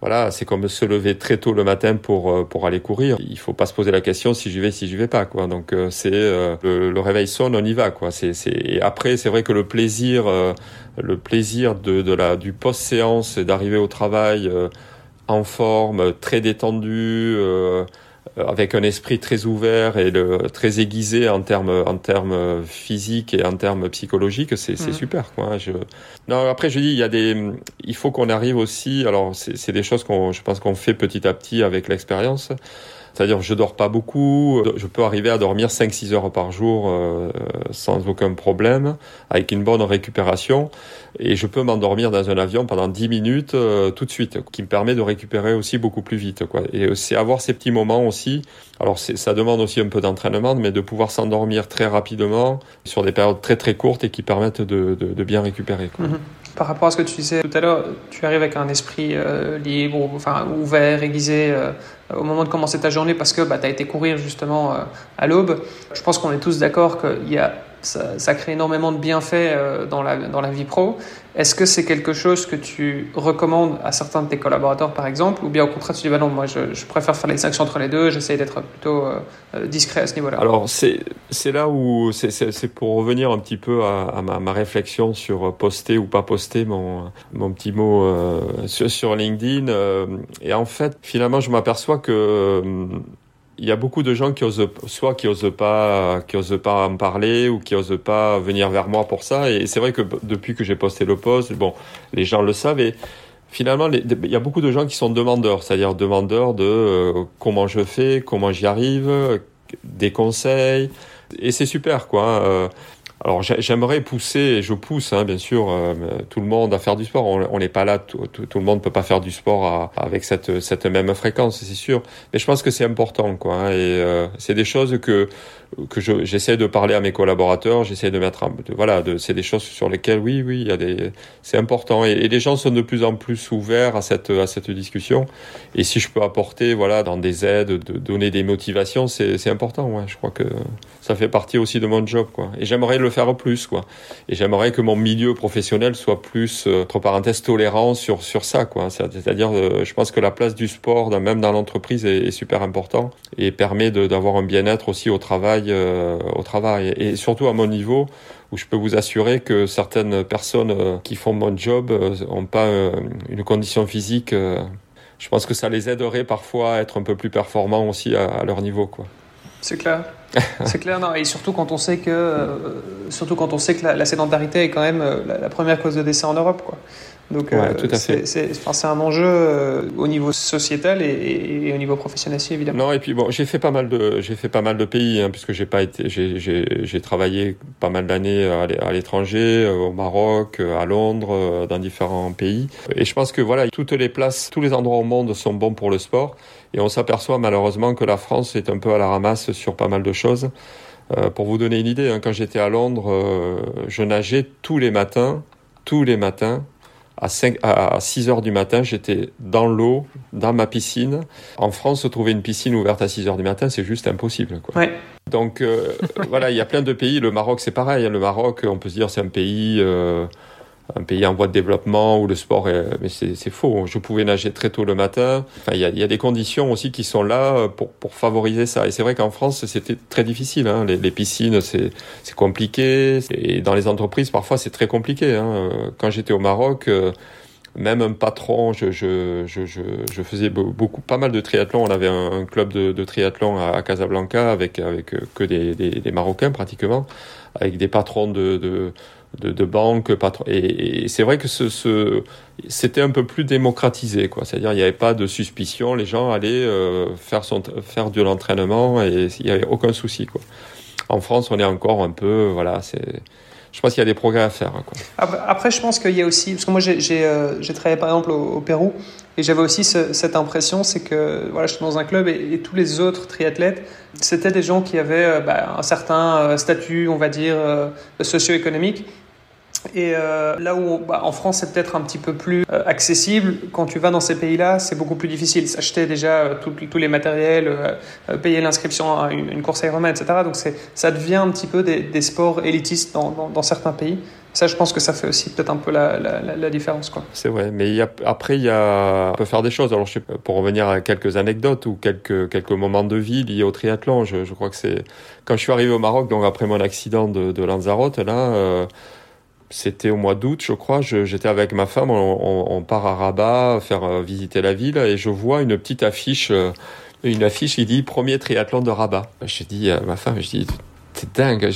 voilà, c'est comme se lever très tôt le matin pour euh, pour aller courir. Il faut pas se poser la question si j'y vais, si j'y vais pas, quoi. Donc euh, c'est le, réveil sonne, on y va, quoi. C'est c'est et après c'est vrai que le plaisir, le plaisir de de la du post séance, d'arriver au travail en forme, très détendu. Euh, avec un esprit très ouvert et le, très aiguisé en termes en termes physiques et en termes psychologiques, c'est mhm. super quoi. Je... Non, après je dis il y a des il faut qu'on arrive aussi alors c'est des choses qu'on je pense qu'on fait petit à petit avec l'expérience c'est-à-dire je dors pas beaucoup, je peux arriver à dormir 5-6 heures par jour euh, sans aucun problème, avec une bonne récupération, et je peux m'endormir dans un avion pendant 10 minutes euh, tout de suite, qui me permet de récupérer aussi beaucoup plus vite. Quoi. Et c'est avoir ces petits moments aussi, alors ça demande aussi un peu d'entraînement, mais de pouvoir s'endormir très rapidement sur des périodes très très courtes et qui permettent de, de, de bien récupérer. Quoi. Mm-hmm. Par rapport à ce que tu disais tout à l'heure, tu arrives avec un esprit euh, libre, enfin ouvert, aiguisé euh, au moment de commencer ta journée parce que bah, tu as été courir justement euh, à l'aube. Je pense qu'on est tous d'accord a ça, crée énormément de bienfaits euh, dans la vie pro. Est-ce que c'est quelque chose que tu recommandes à certains de tes collaborateurs, par exemple, ou bien au contraire, tu dis, bah non, moi, je, je préfère faire les distinction entre les deux, j'essaie d'être plutôt euh, euh, discret à ce niveau-là Alors, c'est là où, c'est pour revenir un petit peu à, à ma, ma, réflexion sur poster ou pas poster mon, mon petit mot sur, sur, LinkedIn. et en fait, finalement, je m'aperçois que il y a beaucoup de gens qui osent, soit qui osent pas, qui osent pas en parler ou qui osent pas venir vers moi pour ça. Et c'est vrai que depuis que j'ai posté le post, bon, les gens le savent et finalement, il y a beaucoup de gens qui sont demandeurs, c'est-à-dire demandeurs de euh, comment je fais, comment j'y arrive, des conseils. Et c'est super, quoi. Alors j'aimerais pousser, et je pousse hein, bien sûr euh, tout le monde à faire du sport. On n'est pas là, tout, tout, le monde peut pas faire du sport à, avec cette, cette même fréquence, c'est sûr. Mais je pense que c'est important, quoi. Hein, et euh, c'est des choses que que j'essaie de parler à mes collaborateurs, j'essaie de mettre, de, voilà, de, c'est des choses sur lesquelles, oui, oui, il y a des, c'est important. Et, et, les gens sont de plus en plus ouverts à cette à cette discussion. Et si je peux apporter, voilà, dans des aides, de donner des motivations, c'est c'est important. Ouais, je crois que ça fait partie aussi de mon job, quoi. Et j'aimerais le faire plus, quoi. Et j'aimerais que mon milieu professionnel soit plus, euh, entre parenthèses, tolérant sur, sur ça, quoi. C'est-à-dire, euh, je pense que la place du sport, même dans l'entreprise, est, super important et permet d'avoir un bien-être aussi au travail, euh, au travail. Et surtout à mon niveau, où je peux vous assurer que certaines personnes qui font mon job n'ont pas une condition physique. je pense que ça les aiderait parfois à être un peu plus performants aussi à, à leur niveau, quoi. C'est clair. [laughs] c'est clair, non. Et surtout quand on sait que, euh, surtout quand on sait que la, sédentarité est quand même euh, la, première cause de décès en Europe, quoi. Donc, ouais, euh, c'est un enjeu au niveau sociétal et, au niveau professionnel aussi, évidemment. Non, et puis bon, j'ai fait pas mal de, j'ai fait pas mal de pays, hein, puisque j'ai pas été, j'ai travaillé pas mal d'années à l'étranger, au Maroc, à Londres, dans différents pays. Et je pense que voilà, toutes les places, tous les endroits au monde sont bons pour le sport. Et on s'aperçoit malheureusement que la France est un peu à la ramasse sur pas mal de choses. Euh, pour vous donner une idée, hein, quand j'étais à Londres, euh, je nageais tous les matins, tous les matins, à, 5, à 6 heures du matin, j'étais dans l'eau, dans ma piscine. En France, trouver une piscine ouverte à 6 heures du matin, c'est juste impossible. Quoi. Ouais. Donc euh, [laughs] voilà, il y a plein de pays. Le Maroc, c'est pareil. Hein. Le Maroc, on peut se dire, c'est un pays un pays en voie de développement où le sport est, mais c'est faux. Je pouvais nager très tôt le matin. Enfin, il y a, y a, des conditions aussi qui sont là pour, pour favoriser ça. Et c'est vrai qu'en France, c'était très difficile. Hein. Les, les, piscines, c'est compliqué. Et dans les entreprises, parfois, c'est très compliqué. Hein. Quand j'étais au Maroc, euh, même un patron, je, je, je, je, faisais beaucoup, pas mal de triathlon. On avait un, club de, de triathlon à, Casablanca avec, avec que des, des, des Marocains pratiquement, avec des patrons de, de de, de banques, et, et c'est vrai que ce, ce c'était un peu plus démocratisé, quoi. C'est-à-dire il n'y avait pas de suspicion, les gens allaient euh, faire son, faire de l'entraînement et il n'y avait aucun souci, quoi. En France, on est encore un peu, voilà, c'est je pense qu'il y a des progrès à faire. Quoi. Après, je pense qu'il y a aussi, parce que moi j'ai euh, travaillé par exemple au, Pérou, et j'avais aussi cette impression, c'est que voilà, je suis dans un club et, tous les autres triathlètes, c'était des gens qui avaient euh, bah, un certain euh, statut, on va dire, socio-économique. Et euh, là où bah, en France c'est peut-être un petit peu plus euh, accessible, quand tu vas dans ces pays-là, c'est beaucoup plus difficile. S'acheter déjà euh, tous les matériels, payer l'inscription à une, course Ironman, etc. Donc ça devient un petit peu des, des sports élitistes dans, dans, dans, certains pays. Ça, je pense que ça fait aussi peut-être un peu la, la, la différence. C'est vrai, mais y a, après, y a, on peut faire des choses. Alors, je sais, pour revenir à quelques anecdotes ou quelques, quelques moments de vie liés au triathlon, je, je crois que c'est quand je suis arrivé au Maroc, donc après mon accident de, de Lanzarote, là, c'était au mois d'août, je crois. J'étais avec ma femme, on, part à Rabat faire euh, visiter la ville et je vois une petite affiche, euh, une affiche qui dit premier triathlon de Rabat. J'ai dit à ma femme, je dis c'est dingue.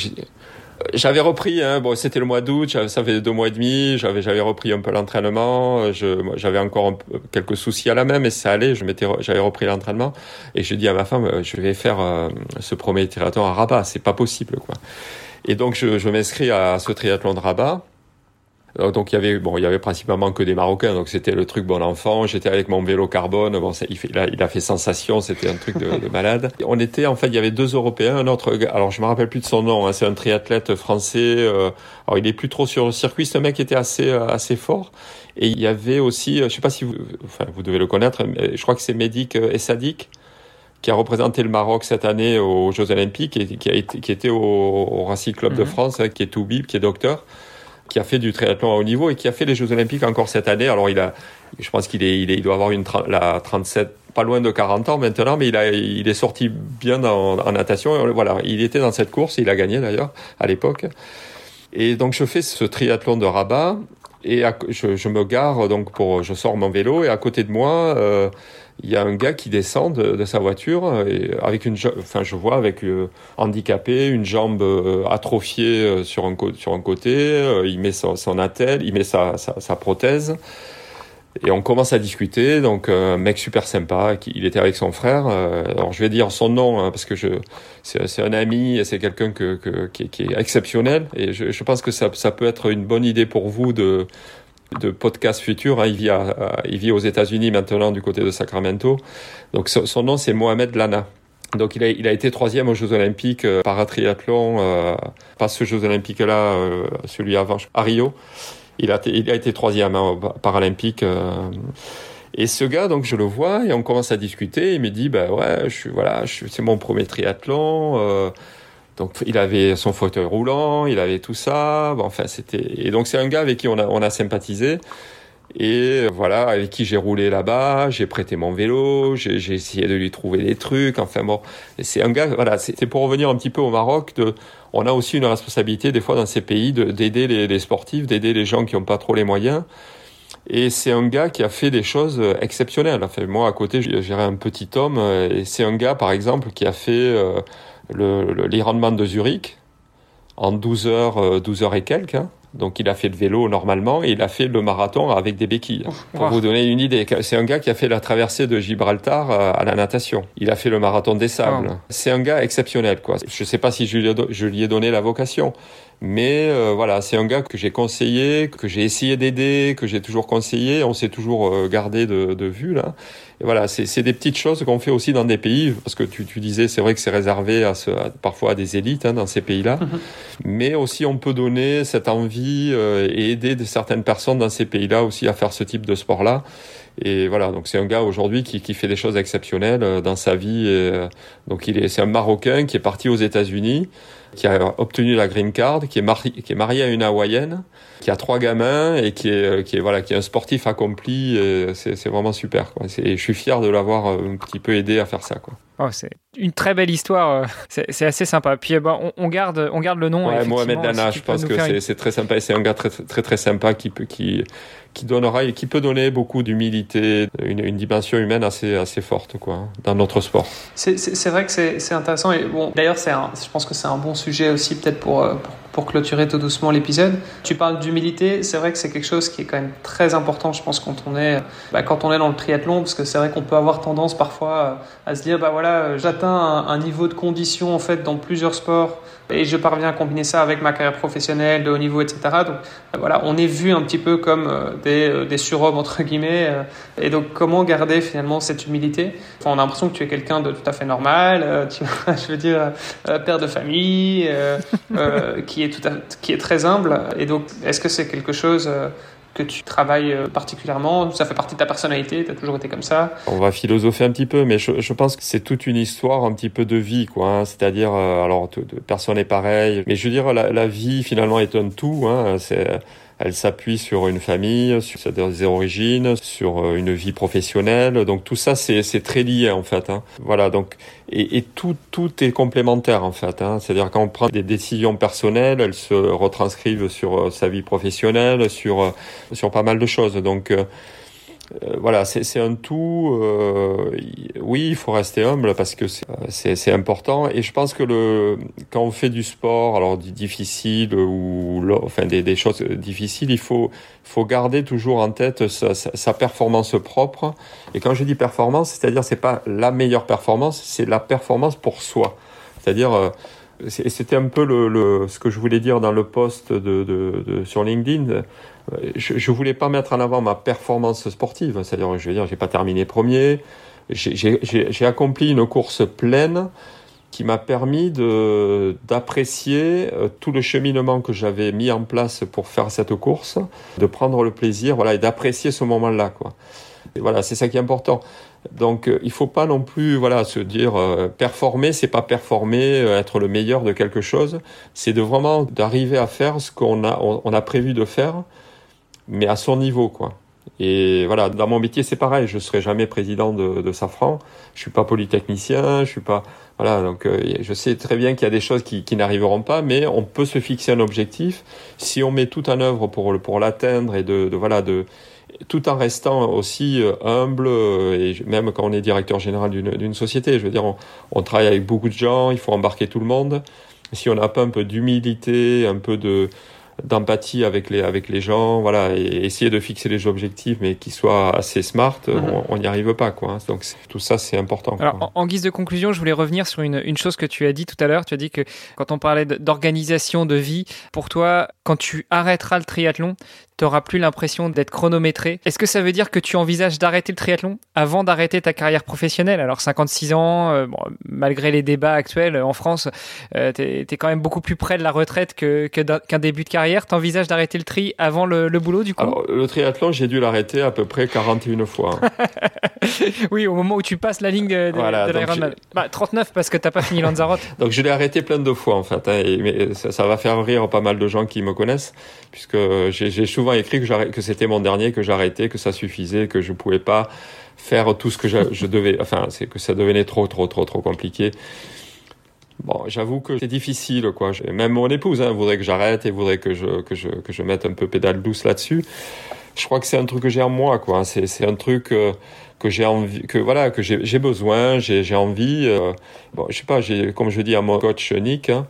J'avais repris, hein, bon, c'était le mois d'août, ça fait deux mois et demi, j'avais, repris un peu l'entraînement, j'avais encore quelques soucis à la main, mais ça allait, j'avais repris l'entraînement, et je dis à ma femme, je vais faire euh, ce premier triathlon à Rabat, c'est pas possible, quoi. Et donc, je, je m'inscris à ce triathlon de Rabat. Euh, donc il y avait bon il y avait principalement que des Marocains. Donc c'était le truc bon enfant j'étais avec mon vélo carbone. Bon il, a, il a fait sensation. C'était un truc de, de, malade. On était en fait il y avait deux Européens un autre alors je me rappelle plus de son nom hein, c'est un triathlète français euh, alors il est plus trop sur le circuit. Un mec était assez euh, assez fort. Et il y avait aussi je sais pas si vous enfin vous devez le connaître je crois que c'est Médic Essadik qui a représenté le Maroc cette année aux Jeux Olympiques et qui, a été, qui était au, au Racing Club de mhm. France, hein, qui est Toubib, qui est docteur, qui a fait du triathlon à haut niveau et qui a fait les Jeux Olympiques encore cette année. Alors il a, je pense qu'il est, il, est, il doit avoir une la 37, pas loin de 40 ans maintenant, mais il a, il est sorti bien en, en natation. Voilà, il était dans cette course, il a gagné d'ailleurs à l'époque. Et donc je fais ce triathlon de Rabat et je, je, me gare donc pour, je sors mon vélo et à côté de moi. Euh, il y a un gars qui descend de, sa voiture et avec une, enfin je vois avec euh, handicapé, une jambe euh, atrophiée euh, sur un côté, il met son, son attel, il met sa, prothèse et on commence à discuter. Donc un mec super sympa, il était avec son frère. alors je vais dire son nom hein, parce que c'est un ami, c'est quelqu'un que, que qui, est exceptionnel et je, pense que ça peut être une bonne idée pour vous de de podcast futur. Hein. Il, vit il vit aux États-Unis maintenant du côté de Sacramento. Donc son, nom c'est Mohamed Lana. Donc il a, il a été troisième aux Jeux Olympiques euh, paratriathlon, euh, pas ce Jeux Olympiques-là, euh, celui avant, à Rio. Il a, il a été troisième hein, paralympique. Euh. Et ce gars, donc je le vois et on commence à discuter. Il me dit, bah ouais, je suis voilà, c'est mon premier triathlon. Euh, donc il avait son fauteuil roulant, il avait tout ça. Bon, enfin c'était et donc c'est un gars avec qui on a on a sympathisé et voilà avec qui j'ai roulé là-bas, j'ai prêté mon vélo, j'ai essayé de lui trouver des trucs. Enfin bon, c'est un gars voilà, c'est pour revenir un petit peu au Maroc. De, on a aussi une responsabilité des fois dans ces pays d'aider les, les, sportifs, d'aider les gens qui n'ont pas trop les moyens. Et c'est un gars qui a fait des choses exceptionnelles. Enfin, moi, à côté, j'ai un petit homme. Et c'est un gars, par exemple, qui a fait euh, l'Ironman de Zurich en 12 heures, 12 euh, heures et quelques. Hein. Donc il a fait le vélo normalement et il a fait le marathon avec des béquilles. Pour vous donner une idée, c'est un gars qui a fait la traversée de Gibraltar euh, à la natation. Il a fait le marathon des sables. C'est un gars exceptionnel quoi. Je sais pas si je lui ai donné la vocation, mais euh, voilà, c'est un gars que j'ai conseillé, que j'ai essayé d'aider, que j'ai toujours conseillé. On s'est toujours euh, gardé de, de, vue là. Voilà, c'est des petites choses qu'on fait aussi dans des pays, parce que tu, tu disais, c'est vrai que c'est réservé à, ce, parfois à des élites hein, dans ces pays-là, mhm. mais aussi on peut donner cette envie euh, et aider de certaines personnes dans ces pays-là aussi à faire ce type de sport-là. Et voilà, donc c'est un gars aujourd'hui qui, qui, fait des choses exceptionnelles dans sa vie. Et, donc il est, c'est un Marocain qui est parti aux États-Unis qui a obtenu la green card, qui est, marié, qui est à une hawaïenne, qui a trois gamins et qui est, qui est voilà, qui est un sportif accompli. C'est vraiment super. Quoi. Et je suis fier de l'avoir un petit peu aidé à faire ça. Quoi. Oh, c'est une très belle histoire. Euh, c'est assez sympa. Puis bah, on, on, garde, on garde le nom. Ouais, Mohamed Dana, je pense que c'est très sympa. C'est un gars très, très très sympa qui peut qui qui donnera et qui peut donner beaucoup d'humilité, une, une, dimension humaine assez assez forte quoi dans notre sport. C'est vrai que c'est intéressant et bon d'ailleurs c'est je pense que c'est un bon sujet aussi peut-être pour, euh, pour pour clôturer tout doucement l'épisode. Tu parles d'humilité, c'est vrai que c'est quelque chose qui est quand même très important, je pense, quand on est, bah, quand on est dans le triathlon, parce que c'est vrai qu'on peut avoir tendance parfois à se dire, bah voilà, j'atteins un, un, niveau de condition en fait dans plusieurs sports et je parviens à combiner ça avec ma carrière professionnelle de haut niveau, etc. Donc bah, voilà, on est vu un petit peu comme euh, des, euh, des surhommes entre guillemets. Euh, et donc comment garder finalement cette humilité? Enfin, On a l'impression que tu es quelqu'un de tout à fait normal, tu, [laughs] je veux dire, père de famille, qui est, tout qui est très humble. Et donc, est-ce que c'est quelque chose que tu travailles euh, particulièrement Ça fait partie de ta personnalité Tu as toujours été comme ça On va philosopher un petit peu, mais je, pense que c'est toute une histoire un petit peu de vie, quoi. Hein. C'est-à-dire, euh, alors, personne n'est pareil, mais je veux dire, la, la vie finalement un tout. Hein. C'est elle s'appuie sur une famille, sur ses origines, sur euh, une vie professionnelle. Donc tout ça, c'est très lié en fait. Hein. Voilà. Donc et, et, tout tout est complémentaire en fait. Hein. C'est-à-dire quand on prend des décisions personnelles, elles se retranscrivent sur euh, sa vie professionnelle, sur euh, sur pas mal de choses. Donc euh, voilà, c'est un tout. Euh, oui, il faut rester humble parce que c'est important. Et je pense que le quand on fait du sport, alors difficile ou enfin des, des choses difficiles, il faut faut garder toujours en tête sa, sa, performance propre. Et quand je dis performance, c'est-à-dire c'est pas la meilleure performance, c'est la performance pour soi. C'est-à-dire euh, c'était un peu le, le, ce que je voulais dire dans le post de, de, de sur LinkedIn je, je voulais pas mettre en avant ma performance sportive, c'est-à-dire, je veux dire, j'ai pas terminé premier, j'ai accompli une course pleine qui m'a permis d'apprécier euh, tout le cheminement que j'avais mis en place pour faire cette course, de prendre le plaisir, voilà, et d'apprécier ce moment-là, quoi. Voilà, c'est ça qui est important. Donc, euh, il faut pas non plus, voilà, se dire euh, performer, c'est pas performer, être le meilleur de quelque chose. C'est de vraiment d'arriver à faire ce qu'on a on a prévu de faire mais à son niveau, quoi. Et voilà, dans mon métier, c'est pareil. Je serai jamais président de, de Safran. Je suis pas polytechnicien. Je suis pas voilà. Donc, euh, je sais très bien qu'il y a des choses qui, qui n'arriveront pas, mais on peut se fixer un objectif si on met tout en œuvre pour pour l'atteindre et de, de, voilà de tout en restant aussi euh, humble euh, et même quand on est directeur général d'une société. Je veux dire, on, on travaille avec beaucoup de gens. Il faut embarquer tout le monde. Si on n'a pas un peu d'humilité, un peu de d'empathie avec les avec les gens, voilà, et essayer de fixer les objectifs, mais qui soient assez smart, mhm. on n'y arrive pas, quoi. Hein. Donc tout ça, c'est important. Alors, en, guise de conclusion, je voulais revenir sur une, une chose que tu as dit tout à l'heure. Tu as dit que quand on parlait d'organisation de vie, pour toi, quand tu arrêteras le triathlon, t'auras plus l'impression d'être chronométré. Est-ce que ça veut dire que tu envisages d'arrêter le triathlon avant d'arrêter ta carrière professionnelle? Alors 56 ans, euh, bon, malgré les débats actuels en France, euh, t'es es quand même beaucoup plus près de la retraite que qu'un début de carrière. T'envisages d'arrêter le tri avant le, le, boulot du coup? Alors le triathlon, j'ai dû l'arrêter à peu près 41 fois. [laughs] oui, au moment où tu passes la ligne de, de, l'Ironman. Bah, 39 parce que t'as pas fini Lanzarote. [laughs] donc je l'ai arrêté plein de fois en fait. Hein, et, mais ça, ça, va faire rire pas mal de gens qui me connaissent puisque j'ai souvent écrit que, c'était mon dernier, que j'arrêtais, que ça suffisait, que je pouvais pas faire tout ce que je, devais. Enfin, c'est que ça devenait trop, trop, trop, trop compliqué. Bon, j'avoue que c'est difficile, quoi. Même mon épouse hein, voudrait que j'arrête et voudrait que je, que, je, que je mette un peu pédale douce là-dessus. Je crois que c'est un truc que j'ai en moi, quoi. C'est un truc euh, que j'ai envie, que voilà, que j'ai besoin, j'ai envie. Euh, bon, je sais pas, comme je dis à mon coach Nick, hein,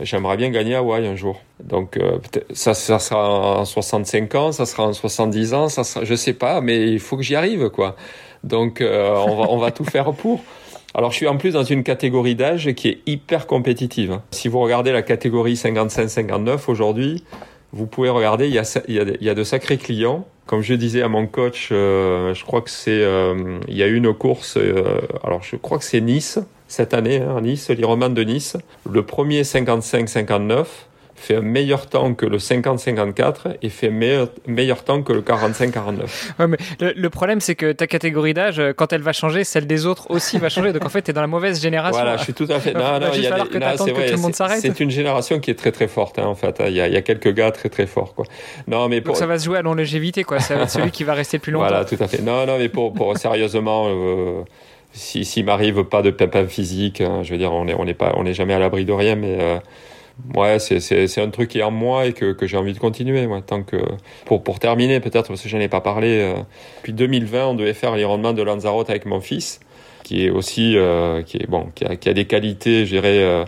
J'aimerais bien gagner à Hawaï un jour. Donc euh, ça, sera en 65 ans, ça sera en 70 ans, ça sera, je sais pas, mais il faut que j'y arrive quoi. Donc euh, on, va, on va tout faire pour. Alors je suis en plus dans une catégorie d'âge qui est hyper compétitive. Si vous regardez la catégorie 55-59 aujourd'hui, vous pouvez regarder, il y, a, il, y a, de sacrés clients. Comme je disais à mon coach, euh, je crois que c'est, il y a une course, alors je crois que c'est Nice, cette année, hein, Nice, l'Ironman de Nice. Le premier 55-59 fait un meilleur temps que le 50-54 et fait meilleur, meilleur temps que le 45-49. Ouais, mais le, problème, c'est que ta catégorie d'âge, quand elle va changer, celle des autres aussi va changer. Donc en fait, tu es dans la mauvaise génération. Voilà, je suis tout à fait. [laughs] Non, non, il y a des... c'est une génération qui est très très forte, hein, en fait. Il y, a, il y, a, quelques gars très très forts, quoi. Non, mais pour... Donc ça va se jouer à longévité, quoi. Ça va être celui qui va rester plus [laughs] longtemps. Voilà, tout à fait. Non, non, mais pour, pour sérieusement. Euh, s'il si, m'arrive pas de pépin physique, hein, je veux dire, on n'est on est pas, on est jamais à l'abri de rien, mais euh, ouais, c'est un truc qui est en moi et que, que j'ai envie de continuer. Ouais, tant que pour pour terminer, peut-être parce que je n'en ai pas parlé. Euh, depuis 2020, on devait faire l'Ironman de Lanzarote avec mon fils, qui est aussi euh, qui est bon, qui a, qui a des qualités, je dirais. Euh,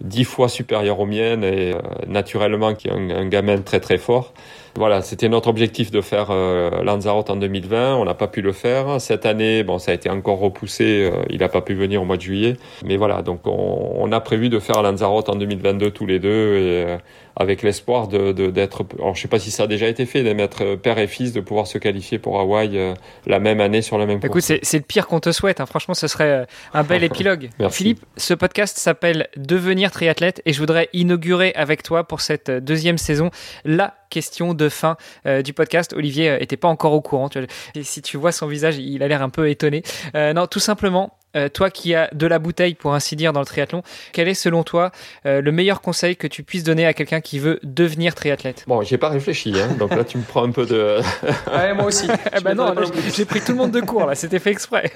dix fois supérieures aux miennes et naturellement qui est un, un gamin très très fort Voilà, c'était notre objectif de faire euh, Lanzarote en 2020. On n'a pas pu le faire. Cette année, bon, ça a été encore repoussé. Euh, il n'a pas pu venir au mois de juillet. Mais voilà, donc on, on a prévu de faire Lanzarote en 2022 tous les deux et euh, avec l'espoir de d'être. alors je sais pas si ça a déjà été fait, d'être père et fils, de pouvoir se qualifier pour Hawaï euh, la même année sur la même. Écoute, c'est le pire qu'on te souhaite. Hein. Franchement, ce serait un bel [laughs] épilogue. Philippe, ce podcast s'appelle Devenir triathlète et je voudrais inaugurer avec toi pour cette deuxième saison la question de fin euh, du podcast. Olivier euh, était pas encore au courant. Et si tu vois son visage, il a l'air un peu étonné. Euh, non, tout simplement, toi qui as de la bouteille, pour ainsi dire, dans le triathlon, quel est selon toi le meilleur conseil que tu puisses donner à quelqu'un qui veut devenir triathlète? Bon, j'ai pas réfléchi, hein, donc là tu me prends un peu de. [laughs] ouais, moi aussi. [laughs] Eh ben non, j'ai pris tout le monde de court là, c'était fait exprès.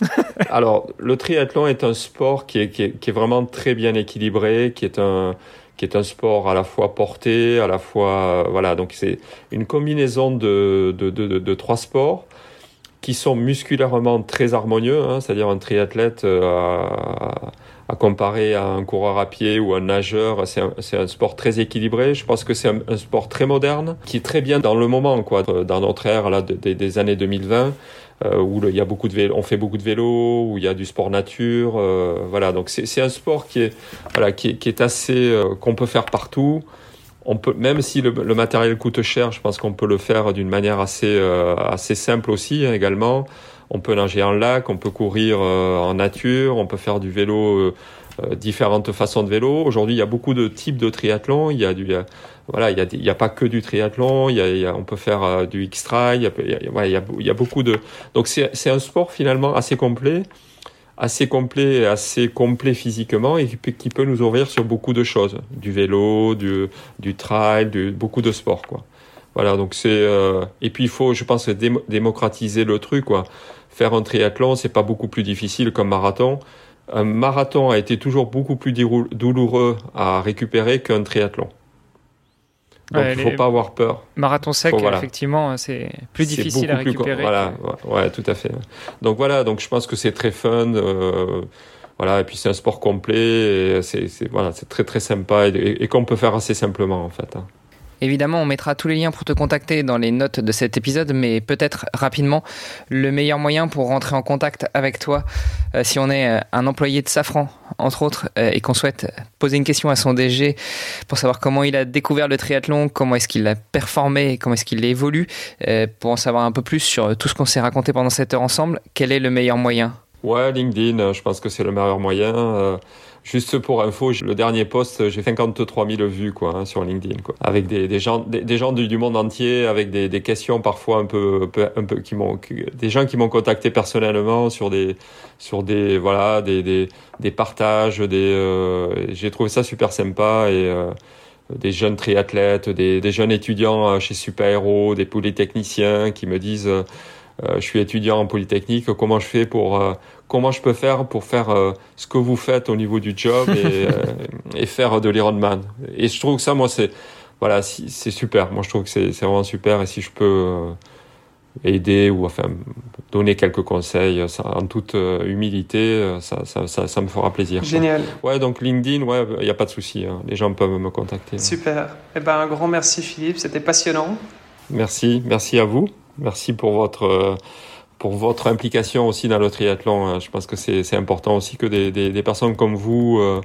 [laughs] Alors, le triathlon est un sport qui est, qui est, qui est vraiment très bien équilibré, qui est un qui est un sport à la fois porté, à la fois voilà donc c'est une combinaison de, de, trois sports qui sont musculairement très harmonieux, hein, c'est-à-dire un triathlète euh, à, comparer à un coureur à pied ou un nageur, c'est un, un, sport très équilibré. Je pense que c'est un, sport très moderne qui est très bien dans le moment, quoi, dans notre ère là des, années 2020 euh, où il y a beaucoup de vélo, on fait beaucoup de vélo, où il y a du sport nature, euh, voilà. Donc c'est un sport qui est voilà qui est, qui est assez euh, qu'on peut faire partout. On peut même si le, le matériel coûte cher, je pense qu'on peut le faire d'une manière assez euh, assez simple aussi hein, également. On peut nager en lac, on peut courir euh, en nature, on peut faire du vélo différentes façons de vélo. Aujourd'hui, il y a beaucoup de types de triathlon. Il y a du, voilà, il y a, a pas que du triathlon. Y a, on peut faire euh, du X-trail. Il, y a, beaucoup de. Donc c'est, un sport finalement assez complet, assez complet, et assez complet physiquement et qui peut, nous ouvrir sur beaucoup de choses, du vélo, du, du trail, beaucoup de sports quoi. Voilà, donc c'est euh, et puis il faut, je pense, démocratiser le truc quoi. Faire un triathlon, c'est pas beaucoup plus difficile qu'un marathon. Un marathon a été toujours beaucoup plus douloureux à récupérer qu'un triathlon. Donc il ne faut pas avoir peur. Marathon sec, effectivement, c'est plus difficile à récupérer. Plus, voilà, ouais, tout à fait. Donc voilà, donc je pense que c'est très fun. Euh, voilà, et puis c'est un sport complet. C'est voilà, c'est très très sympa et, et qu'on peut faire assez simplement en fait. Hein. Évidemment, on mettra tous les liens pour te contacter dans les notes de cet épisode, mais peut-être rapidement, le meilleur moyen pour rentrer en contact avec toi, euh, si on est euh, un employé de Safran, entre autres, euh, et qu'on souhaite poser une question à son DG pour savoir comment il a découvert le triathlon, comment est-ce qu'il a performé, comment est-ce qu'il évolue, pour en savoir un peu plus sur tout ce qu'on s'est raconté pendant cette heure ensemble, quel est le meilleur moyen? Ouais, LinkedIn, je pense que c'est le meilleur moyen. Juste pour info, le dernier post, j'ai 53 000 vues quoi hein, sur LinkedIn, quoi, avec des, des gens, des, gens du, monde entier, avec des, des questions parfois un peu, un peu, qui m'ont, des gens qui m'ont contacté personnellement sur des, sur des, voilà, des, des, des partages, des, euh, j'ai trouvé ça super sympa et euh, des jeunes triathlètes, des, des jeunes étudiants euh, chez Super Héros, des polytechniciens qui me disent euh, je suis étudiant en polytechnique, comment je fais pour comment je peux faire pour faire euh, ce que vous faites au niveau du job et, [laughs] euh, et faire de l'Ironman. Et je trouve que ça, moi, c'est voilà, c'est super. Moi, je trouve que c'est vraiment super. Et si je peux euh, aider ou enfin donner quelques conseils ça, en toute humilité, ça, ça, ça, ça, me fera plaisir. Génial. Ouais, donc LinkedIn, ouais, il n'y a pas de souci. Hein. Les gens peuvent me contacter. Super. Eh ben, un grand merci Philippe, c'était passionnant. Merci, merci à vous. Merci pour votre pour votre implication aussi dans le triathlon. Hein. Je pense que c'est important aussi que des, des, des personnes comme vous euh,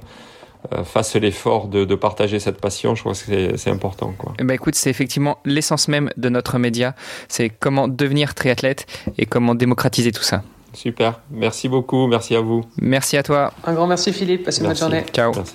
euh, fassent l'effort de, de, partager cette passion. Je crois que c'est important. Quoi. Eh ben écoute, c'est effectivement l'essence même de notre média. C'est comment devenir triathlète et comment démocratiser tout ça. Super. Merci beaucoup. Merci à vous. Merci à toi. Un grand merci Philippe. Passez une bonne journée. Ciao. Merci.